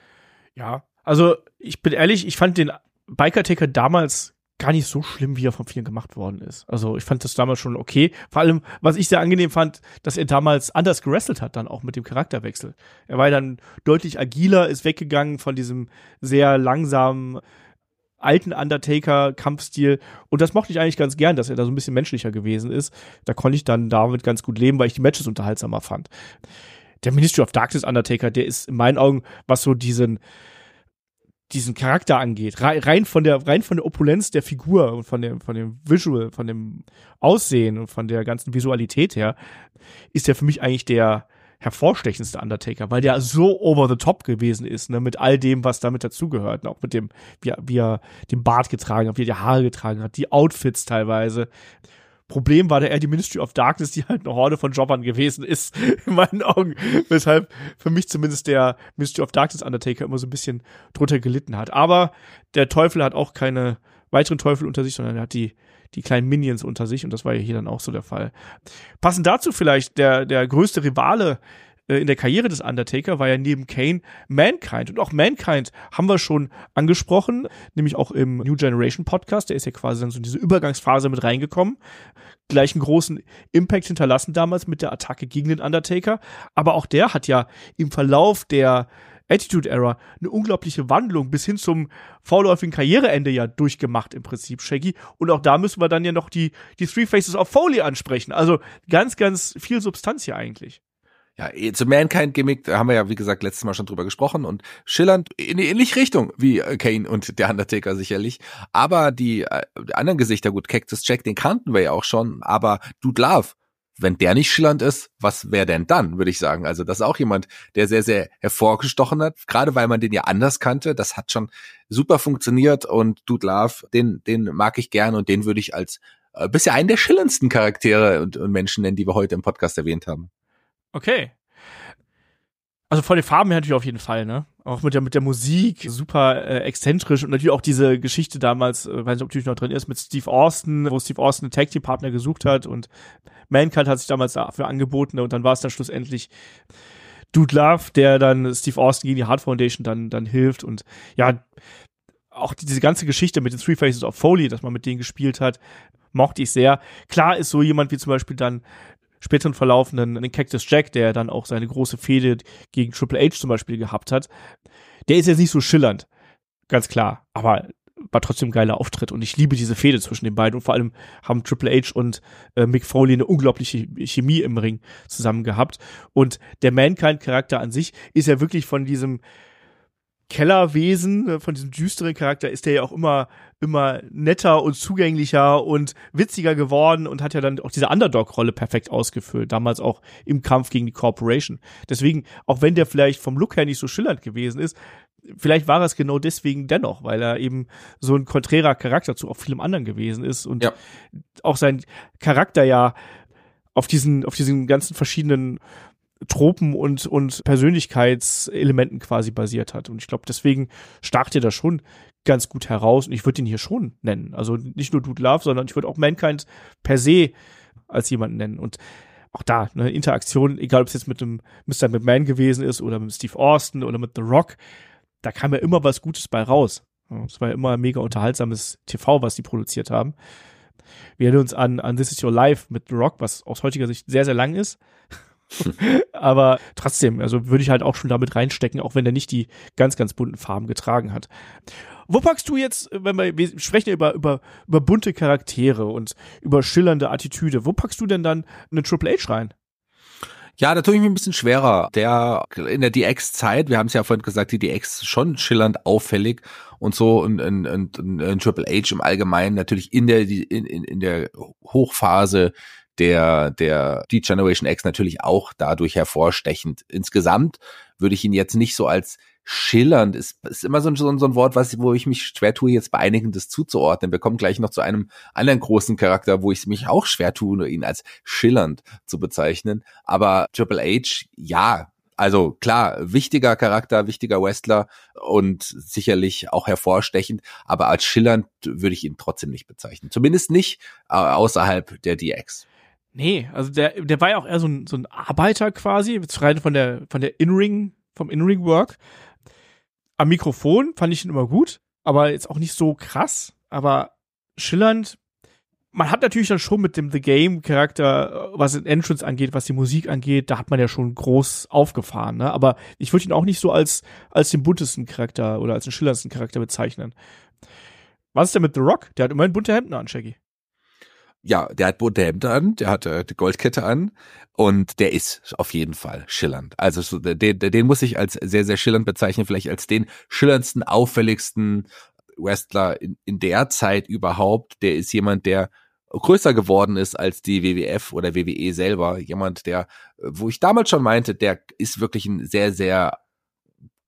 Ja, also ich bin ehrlich, ich fand den Biker Taker damals gar nicht so schlimm, wie er von vielen gemacht worden ist. Also ich fand das damals schon okay. Vor allem, was ich sehr angenehm fand, dass er damals anders gewrestelt hat, dann auch mit dem Charakterwechsel. Er war dann deutlich agiler, ist weggegangen von diesem sehr langsamen alten Undertaker-Kampfstil. Und das mochte ich eigentlich ganz gern, dass er da so ein bisschen menschlicher gewesen ist. Da konnte ich dann damit ganz gut leben, weil ich die Matches unterhaltsamer fand. Der Ministry of Darkness Undertaker, der ist in meinen Augen, was so diesen, diesen Charakter angeht, rein von der rein von der Opulenz der Figur und von dem von dem Visual, von dem Aussehen und von der ganzen Visualität her, ist der für mich eigentlich der hervorstechendste Undertaker, weil der so over the top gewesen ist, ne, mit all dem, was damit dazugehört, ne, auch mit dem, wie er, wie er den Bart getragen hat, wie er die Haare getragen hat, die Outfits teilweise. Problem war da eher die Ministry of Darkness, die halt eine Horde von Jobbern gewesen ist, in meinen Augen. Weshalb für mich zumindest der Ministry of Darkness Undertaker immer so ein bisschen drunter gelitten hat. Aber der Teufel hat auch keine weiteren Teufel unter sich, sondern er hat die, die kleinen Minions unter sich und das war ja hier dann auch so der Fall. Passend dazu vielleicht der, der größte Rivale in der Karriere des Undertaker war ja neben Kane Mankind. Und auch Mankind haben wir schon angesprochen, nämlich auch im New Generation Podcast. Der ist ja quasi dann so in diese Übergangsphase mit reingekommen. Gleich einen großen Impact hinterlassen damals mit der Attacke gegen den Undertaker. Aber auch der hat ja im Verlauf der Attitude Era eine unglaubliche Wandlung bis hin zum vorläufigen Karriereende ja durchgemacht im Prinzip, Shaggy. Und auch da müssen wir dann ja noch die, die Three Faces of Foley ansprechen. Also ganz, ganz viel Substanz hier eigentlich ja, eh, zu Mankind-Gimmick haben wir ja, wie gesagt, letztes Mal schon drüber gesprochen und schillernd in die ähnliche Richtung wie äh, Kane und der Undertaker sicherlich. Aber die, äh, die anderen Gesichter, gut, Cactus Jack, den kannten wir ja auch schon, aber Dude Love, wenn der nicht schillernd ist, was wäre denn dann, würde ich sagen. Also das ist auch jemand, der sehr, sehr hervorgestochen hat, gerade weil man den ja anders kannte. Das hat schon super funktioniert und Dude Love, den, den mag ich gern und den würde ich als äh, bisher einen der schillerndsten Charaktere und, und Menschen nennen, die wir heute im Podcast erwähnt haben. Okay. Also von den Farben her natürlich auf jeden Fall, ne? Auch mit der, mit der Musik, super äh, exzentrisch und natürlich auch diese Geschichte damals, äh, weiß nicht, ob die noch drin ist, mit Steve Austin, wo Steve Austin einen Tag Team Partner gesucht hat und Mankind hat sich damals dafür angeboten und dann war es dann schlussendlich Dude Love, der dann Steve Austin gegen die Hart Foundation dann, dann hilft und ja, auch diese ganze Geschichte mit den Three Faces of Foley, dass man mit denen gespielt hat, mochte ich sehr. Klar ist so jemand wie zum Beispiel dann späteren verlaufenden den Cactus Jack, der dann auch seine große Fehde gegen Triple H zum Beispiel gehabt hat, der ist jetzt nicht so schillernd. Ganz klar. Aber war trotzdem ein geiler Auftritt und ich liebe diese Fehde zwischen den beiden und vor allem haben Triple H und äh, Mick Foley eine unglaubliche Chemie im Ring zusammen gehabt und der Mankind-Charakter an sich ist ja wirklich von diesem Kellerwesen, äh, von diesem düsteren Charakter ist der ja auch immer, immer netter und zugänglicher und witziger geworden und hat ja dann auch diese Underdog-Rolle perfekt ausgefüllt, damals auch im Kampf gegen die Corporation. Deswegen, auch wenn der vielleicht vom Look her nicht so schillernd gewesen ist, vielleicht war es genau deswegen dennoch, weil er eben so ein konträrer Charakter zu auch vielem anderen gewesen ist und ja. auch sein Charakter ja auf diesen, auf diesen ganzen verschiedenen Tropen und, und Persönlichkeitselementen quasi basiert hat. Und ich glaube, deswegen stach er da schon ganz gut heraus. Und ich würde ihn hier schon nennen. Also nicht nur Dude Love, sondern ich würde auch Mankind per se als jemanden nennen. Und auch da, eine Interaktion, egal ob es jetzt mit dem Mr. McMahon gewesen ist oder mit Steve Austin oder mit The Rock, da kam ja immer was Gutes bei raus. Es war ja immer mega unterhaltsames TV, was die produziert haben. Wir erinnern uns an, an This Is Your Life mit The Rock, was aus heutiger Sicht sehr, sehr lang ist. Aber trotzdem, also würde ich halt auch schon damit reinstecken, auch wenn er nicht die ganz, ganz bunten Farben getragen hat. Wo packst du jetzt, wenn wir, wir sprechen über, über, über bunte Charaktere und über schillernde Attitüde, wo packst du denn dann einen Triple H rein? Ja, da tue ich mich ein bisschen schwerer. Der in der DX-Zeit, wir haben es ja vorhin gesagt, die DX schon schillernd auffällig und so und, und, und, und Triple H im Allgemeinen natürlich in der in, in, in der Hochphase der, der die Generation X natürlich auch dadurch hervorstechend. Insgesamt würde ich ihn jetzt nicht so als schillernd, ist, ist immer so ein, so ein Wort, was, wo ich mich schwer tue, jetzt bei einigen das zuzuordnen. Wir kommen gleich noch zu einem anderen großen Charakter, wo ich mich auch schwer tue, ihn als schillernd zu bezeichnen. Aber Triple H, ja, also klar, wichtiger Charakter, wichtiger Wrestler und sicherlich auch hervorstechend, aber als schillernd würde ich ihn trotzdem nicht bezeichnen. Zumindest nicht äh, außerhalb der DX. Nee, also der, der war ja auch eher so ein, so ein Arbeiter quasi, rein von der, von der In-Ring, vom In-Ring-Work. Am Mikrofon fand ich ihn immer gut, aber jetzt auch nicht so krass, aber schillernd. Man hat natürlich dann schon mit dem The Game Charakter, was den Entrance angeht, was die Musik angeht, da hat man ja schon groß aufgefahren, ne? Aber ich würde ihn auch nicht so als, als den buntesten Charakter oder als den schillerndsten Charakter bezeichnen. Was ist denn mit The Rock? Der hat immerhin bunte Hemden an, Shaggy ja, der hat Hemden an, der hat äh, die Goldkette an und der ist auf jeden Fall schillernd. Also so, den, den muss ich als sehr, sehr schillernd bezeichnen, vielleicht als den schillerndsten, auffälligsten Wrestler in, in der Zeit überhaupt. Der ist jemand, der größer geworden ist als die WWF oder WWE selber. Jemand, der, wo ich damals schon meinte, der ist wirklich ein sehr, sehr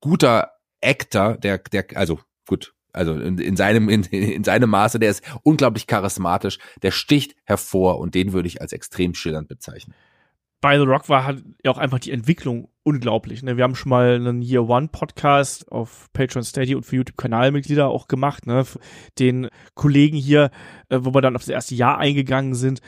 guter Actor, der, der, also gut, also in, in seinem in, in seinem Maße, der ist unglaublich charismatisch, der sticht hervor und den würde ich als extrem schillernd bezeichnen. Bei The Rock war halt auch einfach die Entwicklung unglaublich. Ne? Wir haben schon mal einen Year One Podcast auf Patreon Steady und für YouTube Kanalmitglieder auch gemacht, ne? Den Kollegen hier, äh, wo wir dann auf das erste Jahr eingegangen sind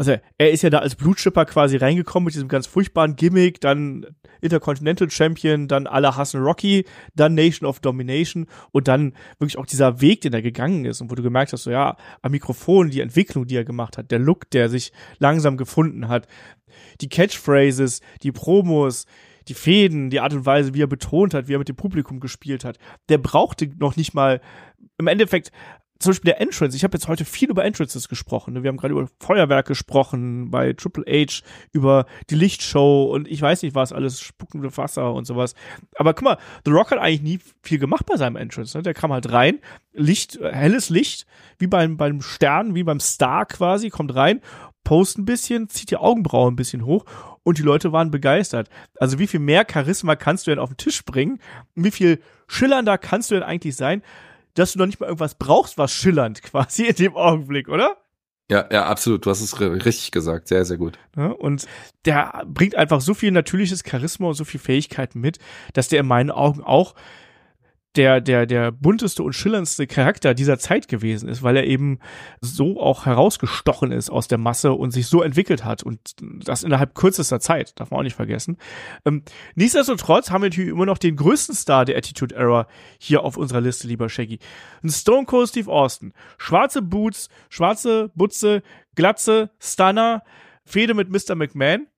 also er ist ja da als Blutschipper quasi reingekommen mit diesem ganz furchtbaren Gimmick, dann Intercontinental Champion, dann alle hassen Rocky, dann Nation of Domination und dann wirklich auch dieser Weg, den er gegangen ist und wo du gemerkt hast, so ja, am Mikrofon, die Entwicklung, die er gemacht hat, der Look, der sich langsam gefunden hat, die Catchphrases, die Promos, die Fäden, die Art und Weise, wie er betont hat, wie er mit dem Publikum gespielt hat, der brauchte noch nicht mal im Endeffekt zum Beispiel der Entrance, ich habe jetzt heute viel über Entrances gesprochen. Ne? Wir haben gerade über Feuerwerk gesprochen, bei Triple H, über die Lichtshow und ich weiß nicht was, alles spuckende Wasser und sowas. Aber guck mal, The Rock hat eigentlich nie viel gemacht bei seinem Entrance. Ne? Der kam halt rein, Licht, helles Licht, wie beim, beim Stern, wie beim Star quasi, kommt rein, post ein bisschen, zieht die Augenbrauen ein bisschen hoch und die Leute waren begeistert. Also wie viel mehr Charisma kannst du denn auf den Tisch bringen? Wie viel schillernder kannst du denn eigentlich sein? Dass du noch nicht mal irgendwas brauchst, was schillernd quasi in dem Augenblick, oder? Ja, ja, absolut. Du hast es richtig gesagt. Sehr, sehr gut. Ja, und der bringt einfach so viel natürliches Charisma und so viel Fähigkeiten mit, dass der in meinen Augen auch der, der, der bunteste und schillerndste Charakter dieser Zeit gewesen ist, weil er eben so auch herausgestochen ist aus der Masse und sich so entwickelt hat und das innerhalb kürzester Zeit, darf man auch nicht vergessen. Ähm, nichtsdestotrotz haben wir natürlich immer noch den größten Star der Attitude Era hier auf unserer Liste, lieber Shaggy. Ein Stone Cold Steve Austin. Schwarze Boots, schwarze Butze, Glatze, Stunner, Fehde mit Mr. McMahon,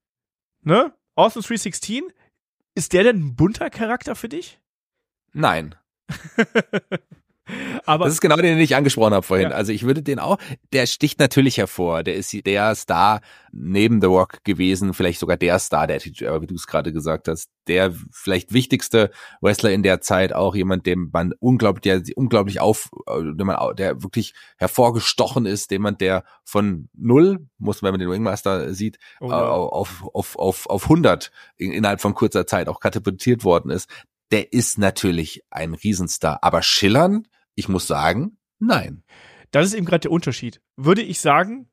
ne? Austin 316. Ist der denn ein bunter Charakter für dich? Nein. Aber das ist genau den, den ich angesprochen habe vorhin. Ja. Also ich würde den auch, der sticht natürlich hervor. Der ist der Star neben The Rock gewesen, vielleicht sogar der Star der wie du es gerade gesagt hast, der vielleicht wichtigste Wrestler in der Zeit, auch jemand, dem man unglaublich, der unglaublich auf, der, man, der wirklich hervorgestochen ist, jemand, der von null, muss man, wenn man den Ringmaster sieht, oh auf, auf, auf, auf 100 innerhalb von kurzer Zeit auch katapultiert worden ist. Der ist natürlich ein Riesenstar, aber schillern ich muss sagen, nein. Das ist eben gerade der Unterschied. Würde ich sagen,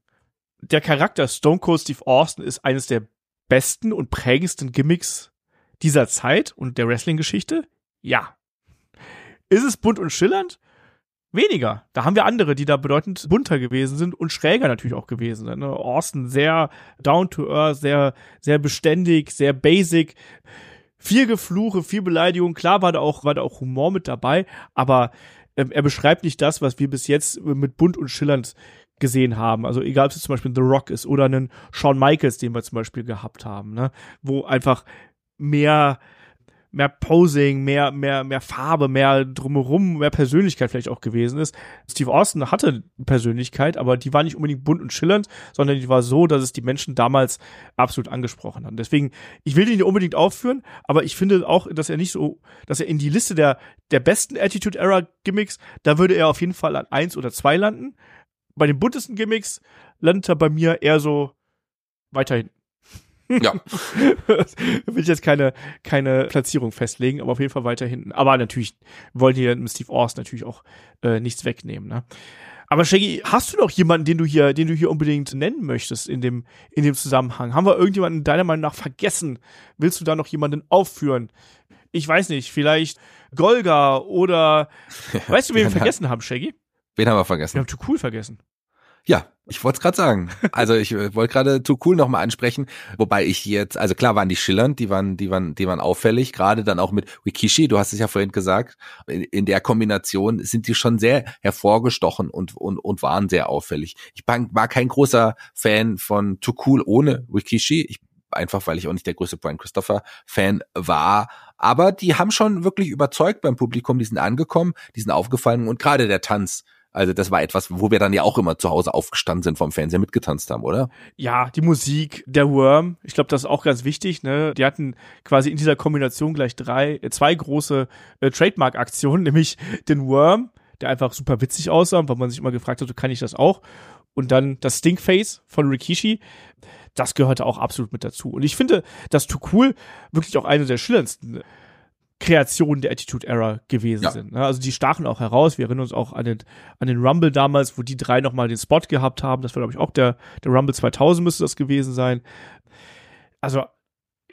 der Charakter Stone Cold Steve Austin ist eines der besten und prägendsten Gimmicks dieser Zeit und der Wrestling-Geschichte? Ja. Ist es bunt und schillernd? Weniger. Da haben wir andere, die da bedeutend bunter gewesen sind und schräger natürlich auch gewesen sind. Ne? Austin sehr down to earth, sehr, sehr beständig, sehr basic. Viel Gefluche, viel Beleidigung. Klar war da auch, war da auch Humor mit dabei, aber ähm, er beschreibt nicht das, was wir bis jetzt mit bunt und schillernd gesehen haben. Also egal, ob es zum Beispiel The Rock ist oder einen Shawn Michaels, den wir zum Beispiel gehabt haben, ne? wo einfach mehr mehr Posing, mehr, mehr, mehr Farbe, mehr drumherum, mehr Persönlichkeit vielleicht auch gewesen ist. Steve Austin hatte Persönlichkeit, aber die war nicht unbedingt bunt und schillernd, sondern die war so, dass es die Menschen damals absolut angesprochen hat. Deswegen, ich will ihn unbedingt aufführen, aber ich finde auch, dass er nicht so, dass er in die Liste der, der besten Attitude Era Gimmicks, da würde er auf jeden Fall an eins oder zwei landen. Bei den buntesten Gimmicks landet er bei mir eher so weiterhin. Ja. will ich jetzt keine, keine Platzierung festlegen, aber auf jeden Fall weiter hinten. Aber natürlich wollen hier mit Steve Austin natürlich auch äh, nichts wegnehmen. Ne? Aber Shaggy, hast du noch jemanden, den du hier, den du hier unbedingt nennen möchtest in dem, in dem Zusammenhang? Haben wir irgendjemanden deiner Meinung nach vergessen? Willst du da noch jemanden aufführen? Ich weiß nicht, vielleicht Golga oder, weißt du, wen wir vergessen haben, Shaggy? Wen haben wir vergessen? Wir haben Too Cool vergessen. Ja, ich wollte es gerade sagen. Also ich äh, wollte gerade Too Cool nochmal ansprechen, wobei ich jetzt, also klar waren die schillernd, die waren, die waren, die waren auffällig, gerade dann auch mit Wikishi, du hast es ja vorhin gesagt, in, in der Kombination sind die schon sehr hervorgestochen und, und, und waren sehr auffällig. Ich war kein großer Fan von Too Cool ohne Wikishi, ich, einfach weil ich auch nicht der größte Brian Christopher Fan war, aber die haben schon wirklich überzeugt beim Publikum, die sind angekommen, die sind aufgefallen und gerade der Tanz, also das war etwas, wo wir dann ja auch immer zu Hause aufgestanden sind vom Fernseher mitgetanzt haben, oder? Ja, die Musik, der Worm, ich glaube, das ist auch ganz wichtig. Ne? Die hatten quasi in dieser Kombination gleich drei, äh, zwei große äh, Trademark-Aktionen, nämlich den Worm, der einfach super witzig aussah, weil man sich immer gefragt hat, kann ich das auch. Und dann das Stinkface von Rikishi, das gehörte auch absolut mit dazu. Und ich finde, dass Too Cool wirklich auch eine der schillerndsten Kreationen der Attitude Era gewesen ja. sind. Ne? Also die stachen auch heraus. Wir erinnern uns auch an den, an den Rumble damals, wo die drei nochmal den Spot gehabt haben. Das war, glaube ich, auch der, der Rumble 2000 müsste das gewesen sein. Also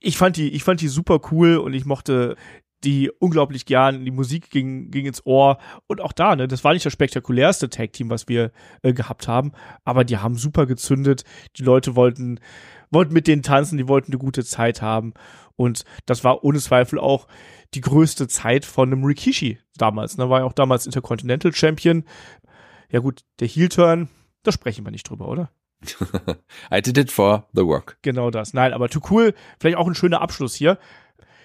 ich fand die, ich fand die super cool und ich mochte die unglaublich gern. Die Musik ging, ging ins Ohr. Und auch da, ne, das war nicht das spektakulärste Tag-Team, was wir äh, gehabt haben, aber die haben super gezündet. Die Leute wollten, wollten mit denen tanzen, die wollten eine gute Zeit haben. Und das war ohne Zweifel auch die größte Zeit von einem Rikishi damals. Ne? War ja auch damals Intercontinental Champion. Ja gut, der Heel-Turn, da sprechen wir nicht drüber, oder? I did it for the work. Genau das. Nein, aber too cool. Vielleicht auch ein schöner Abschluss hier.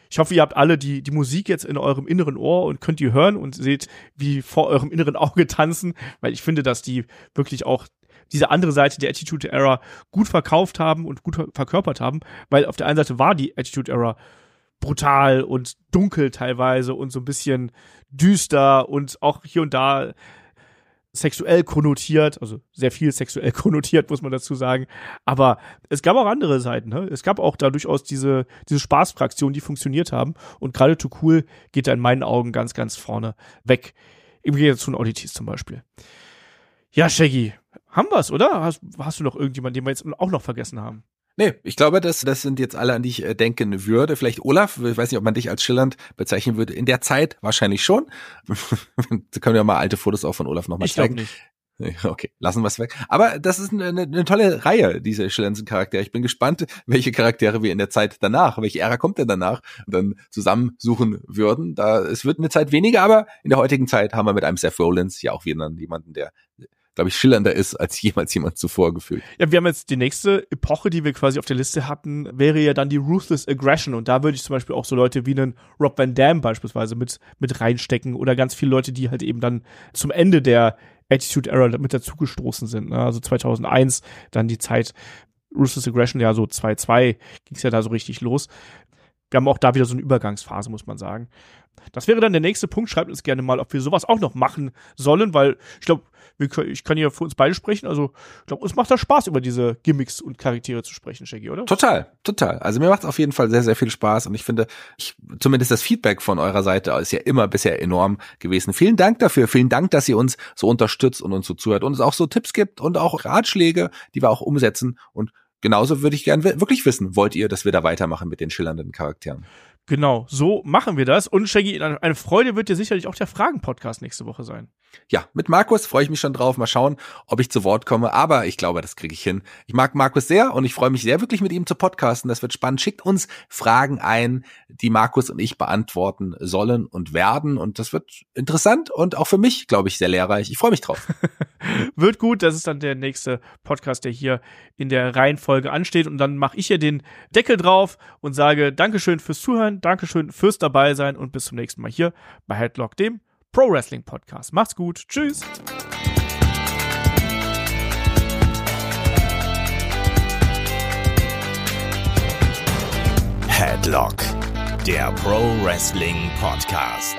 Ich hoffe, ihr habt alle die, die Musik jetzt in eurem inneren Ohr und könnt die hören und seht, wie vor eurem inneren Auge tanzen, weil ich finde, dass die wirklich auch diese andere Seite der Attitude Era gut verkauft haben und gut verkörpert haben, weil auf der einen Seite war die Attitude Era brutal und dunkel teilweise und so ein bisschen düster und auch hier und da sexuell konnotiert, also sehr viel sexuell konnotiert, muss man dazu sagen. Aber es gab auch andere Seiten. Ne? Es gab auch da durchaus diese, diese Spaßfraktionen, die funktioniert haben. Und gerade Too Cool geht da in meinen Augen ganz, ganz vorne weg. Im Gegensatz zu den Oddities zum Beispiel. Ja, Shaggy, haben wir's, oder? Hast, hast du noch irgendjemanden, den wir jetzt auch noch vergessen haben? Nee, ich glaube, das, das sind jetzt alle, an die ich äh, denken würde. Vielleicht Olaf, ich weiß nicht, ob man dich als schillernd bezeichnen würde. In der Zeit wahrscheinlich schon. da können wir mal alte Fotos auch von Olaf nochmal zeigen. Nicht. Okay, lassen wir es weg. Aber das ist eine, eine tolle Reihe, diese schillernden Charaktere. Ich bin gespannt, welche Charaktere wir in der Zeit danach, welche Ära kommt denn danach, dann zusammensuchen würden. Da, es wird eine Zeit weniger, aber in der heutigen Zeit haben wir mit einem Seth Rollins ja auch wieder jemanden, der glaube ich, schillernder ist als jemals jemand zuvor gefühlt. Ja, wir haben jetzt die nächste Epoche, die wir quasi auf der Liste hatten, wäre ja dann die Ruthless Aggression. Und da würde ich zum Beispiel auch so Leute wie einen Rob Van Dam beispielsweise mit, mit reinstecken oder ganz viele Leute, die halt eben dann zum Ende der Attitude Era mit dazugestoßen sind. Ne? Also 2001 dann die Zeit Ruthless Aggression, ja so 2-2 ging es ja da so richtig los. Wir haben auch da wieder so eine Übergangsphase, muss man sagen. Das wäre dann der nächste Punkt. Schreibt uns gerne mal, ob wir sowas auch noch machen sollen, weil ich glaube, ich kann hier für uns beide sprechen. Also, ich glaube, uns macht das Spaß, über diese Gimmicks und Charaktere zu sprechen, Shaggy, oder? Total, total. Also mir macht es auf jeden Fall sehr, sehr viel Spaß und ich finde, ich, zumindest das Feedback von eurer Seite ist ja immer bisher enorm gewesen. Vielen Dank dafür. Vielen Dank, dass ihr uns so unterstützt und uns so zuhört und uns auch so Tipps gibt und auch Ratschläge, die wir auch umsetzen. Und genauso würde ich gerne wirklich wissen, wollt ihr, dass wir da weitermachen mit den schillernden Charakteren? Genau, so machen wir das. Und Shaggy, eine Freude wird dir sicherlich auch der Fragen-Podcast nächste Woche sein. Ja, mit Markus freue ich mich schon drauf. Mal schauen, ob ich zu Wort komme. Aber ich glaube, das kriege ich hin. Ich mag Markus sehr und ich freue mich sehr wirklich mit ihm zu podcasten. Das wird spannend. Schickt uns Fragen ein, die Markus und ich beantworten sollen und werden. Und das wird interessant und auch für mich, glaube ich, sehr lehrreich. Ich freue mich drauf. wird gut. Das ist dann der nächste Podcast, der hier in der Reihenfolge ansteht. Und dann mache ich hier den Deckel drauf und sage Dankeschön fürs Zuhören. Dankeschön fürs dabei sein und bis zum nächsten Mal hier bei Headlock, dem Pro Wrestling Podcast. Macht's gut. Tschüss. Headlock, der Pro Wrestling Podcast.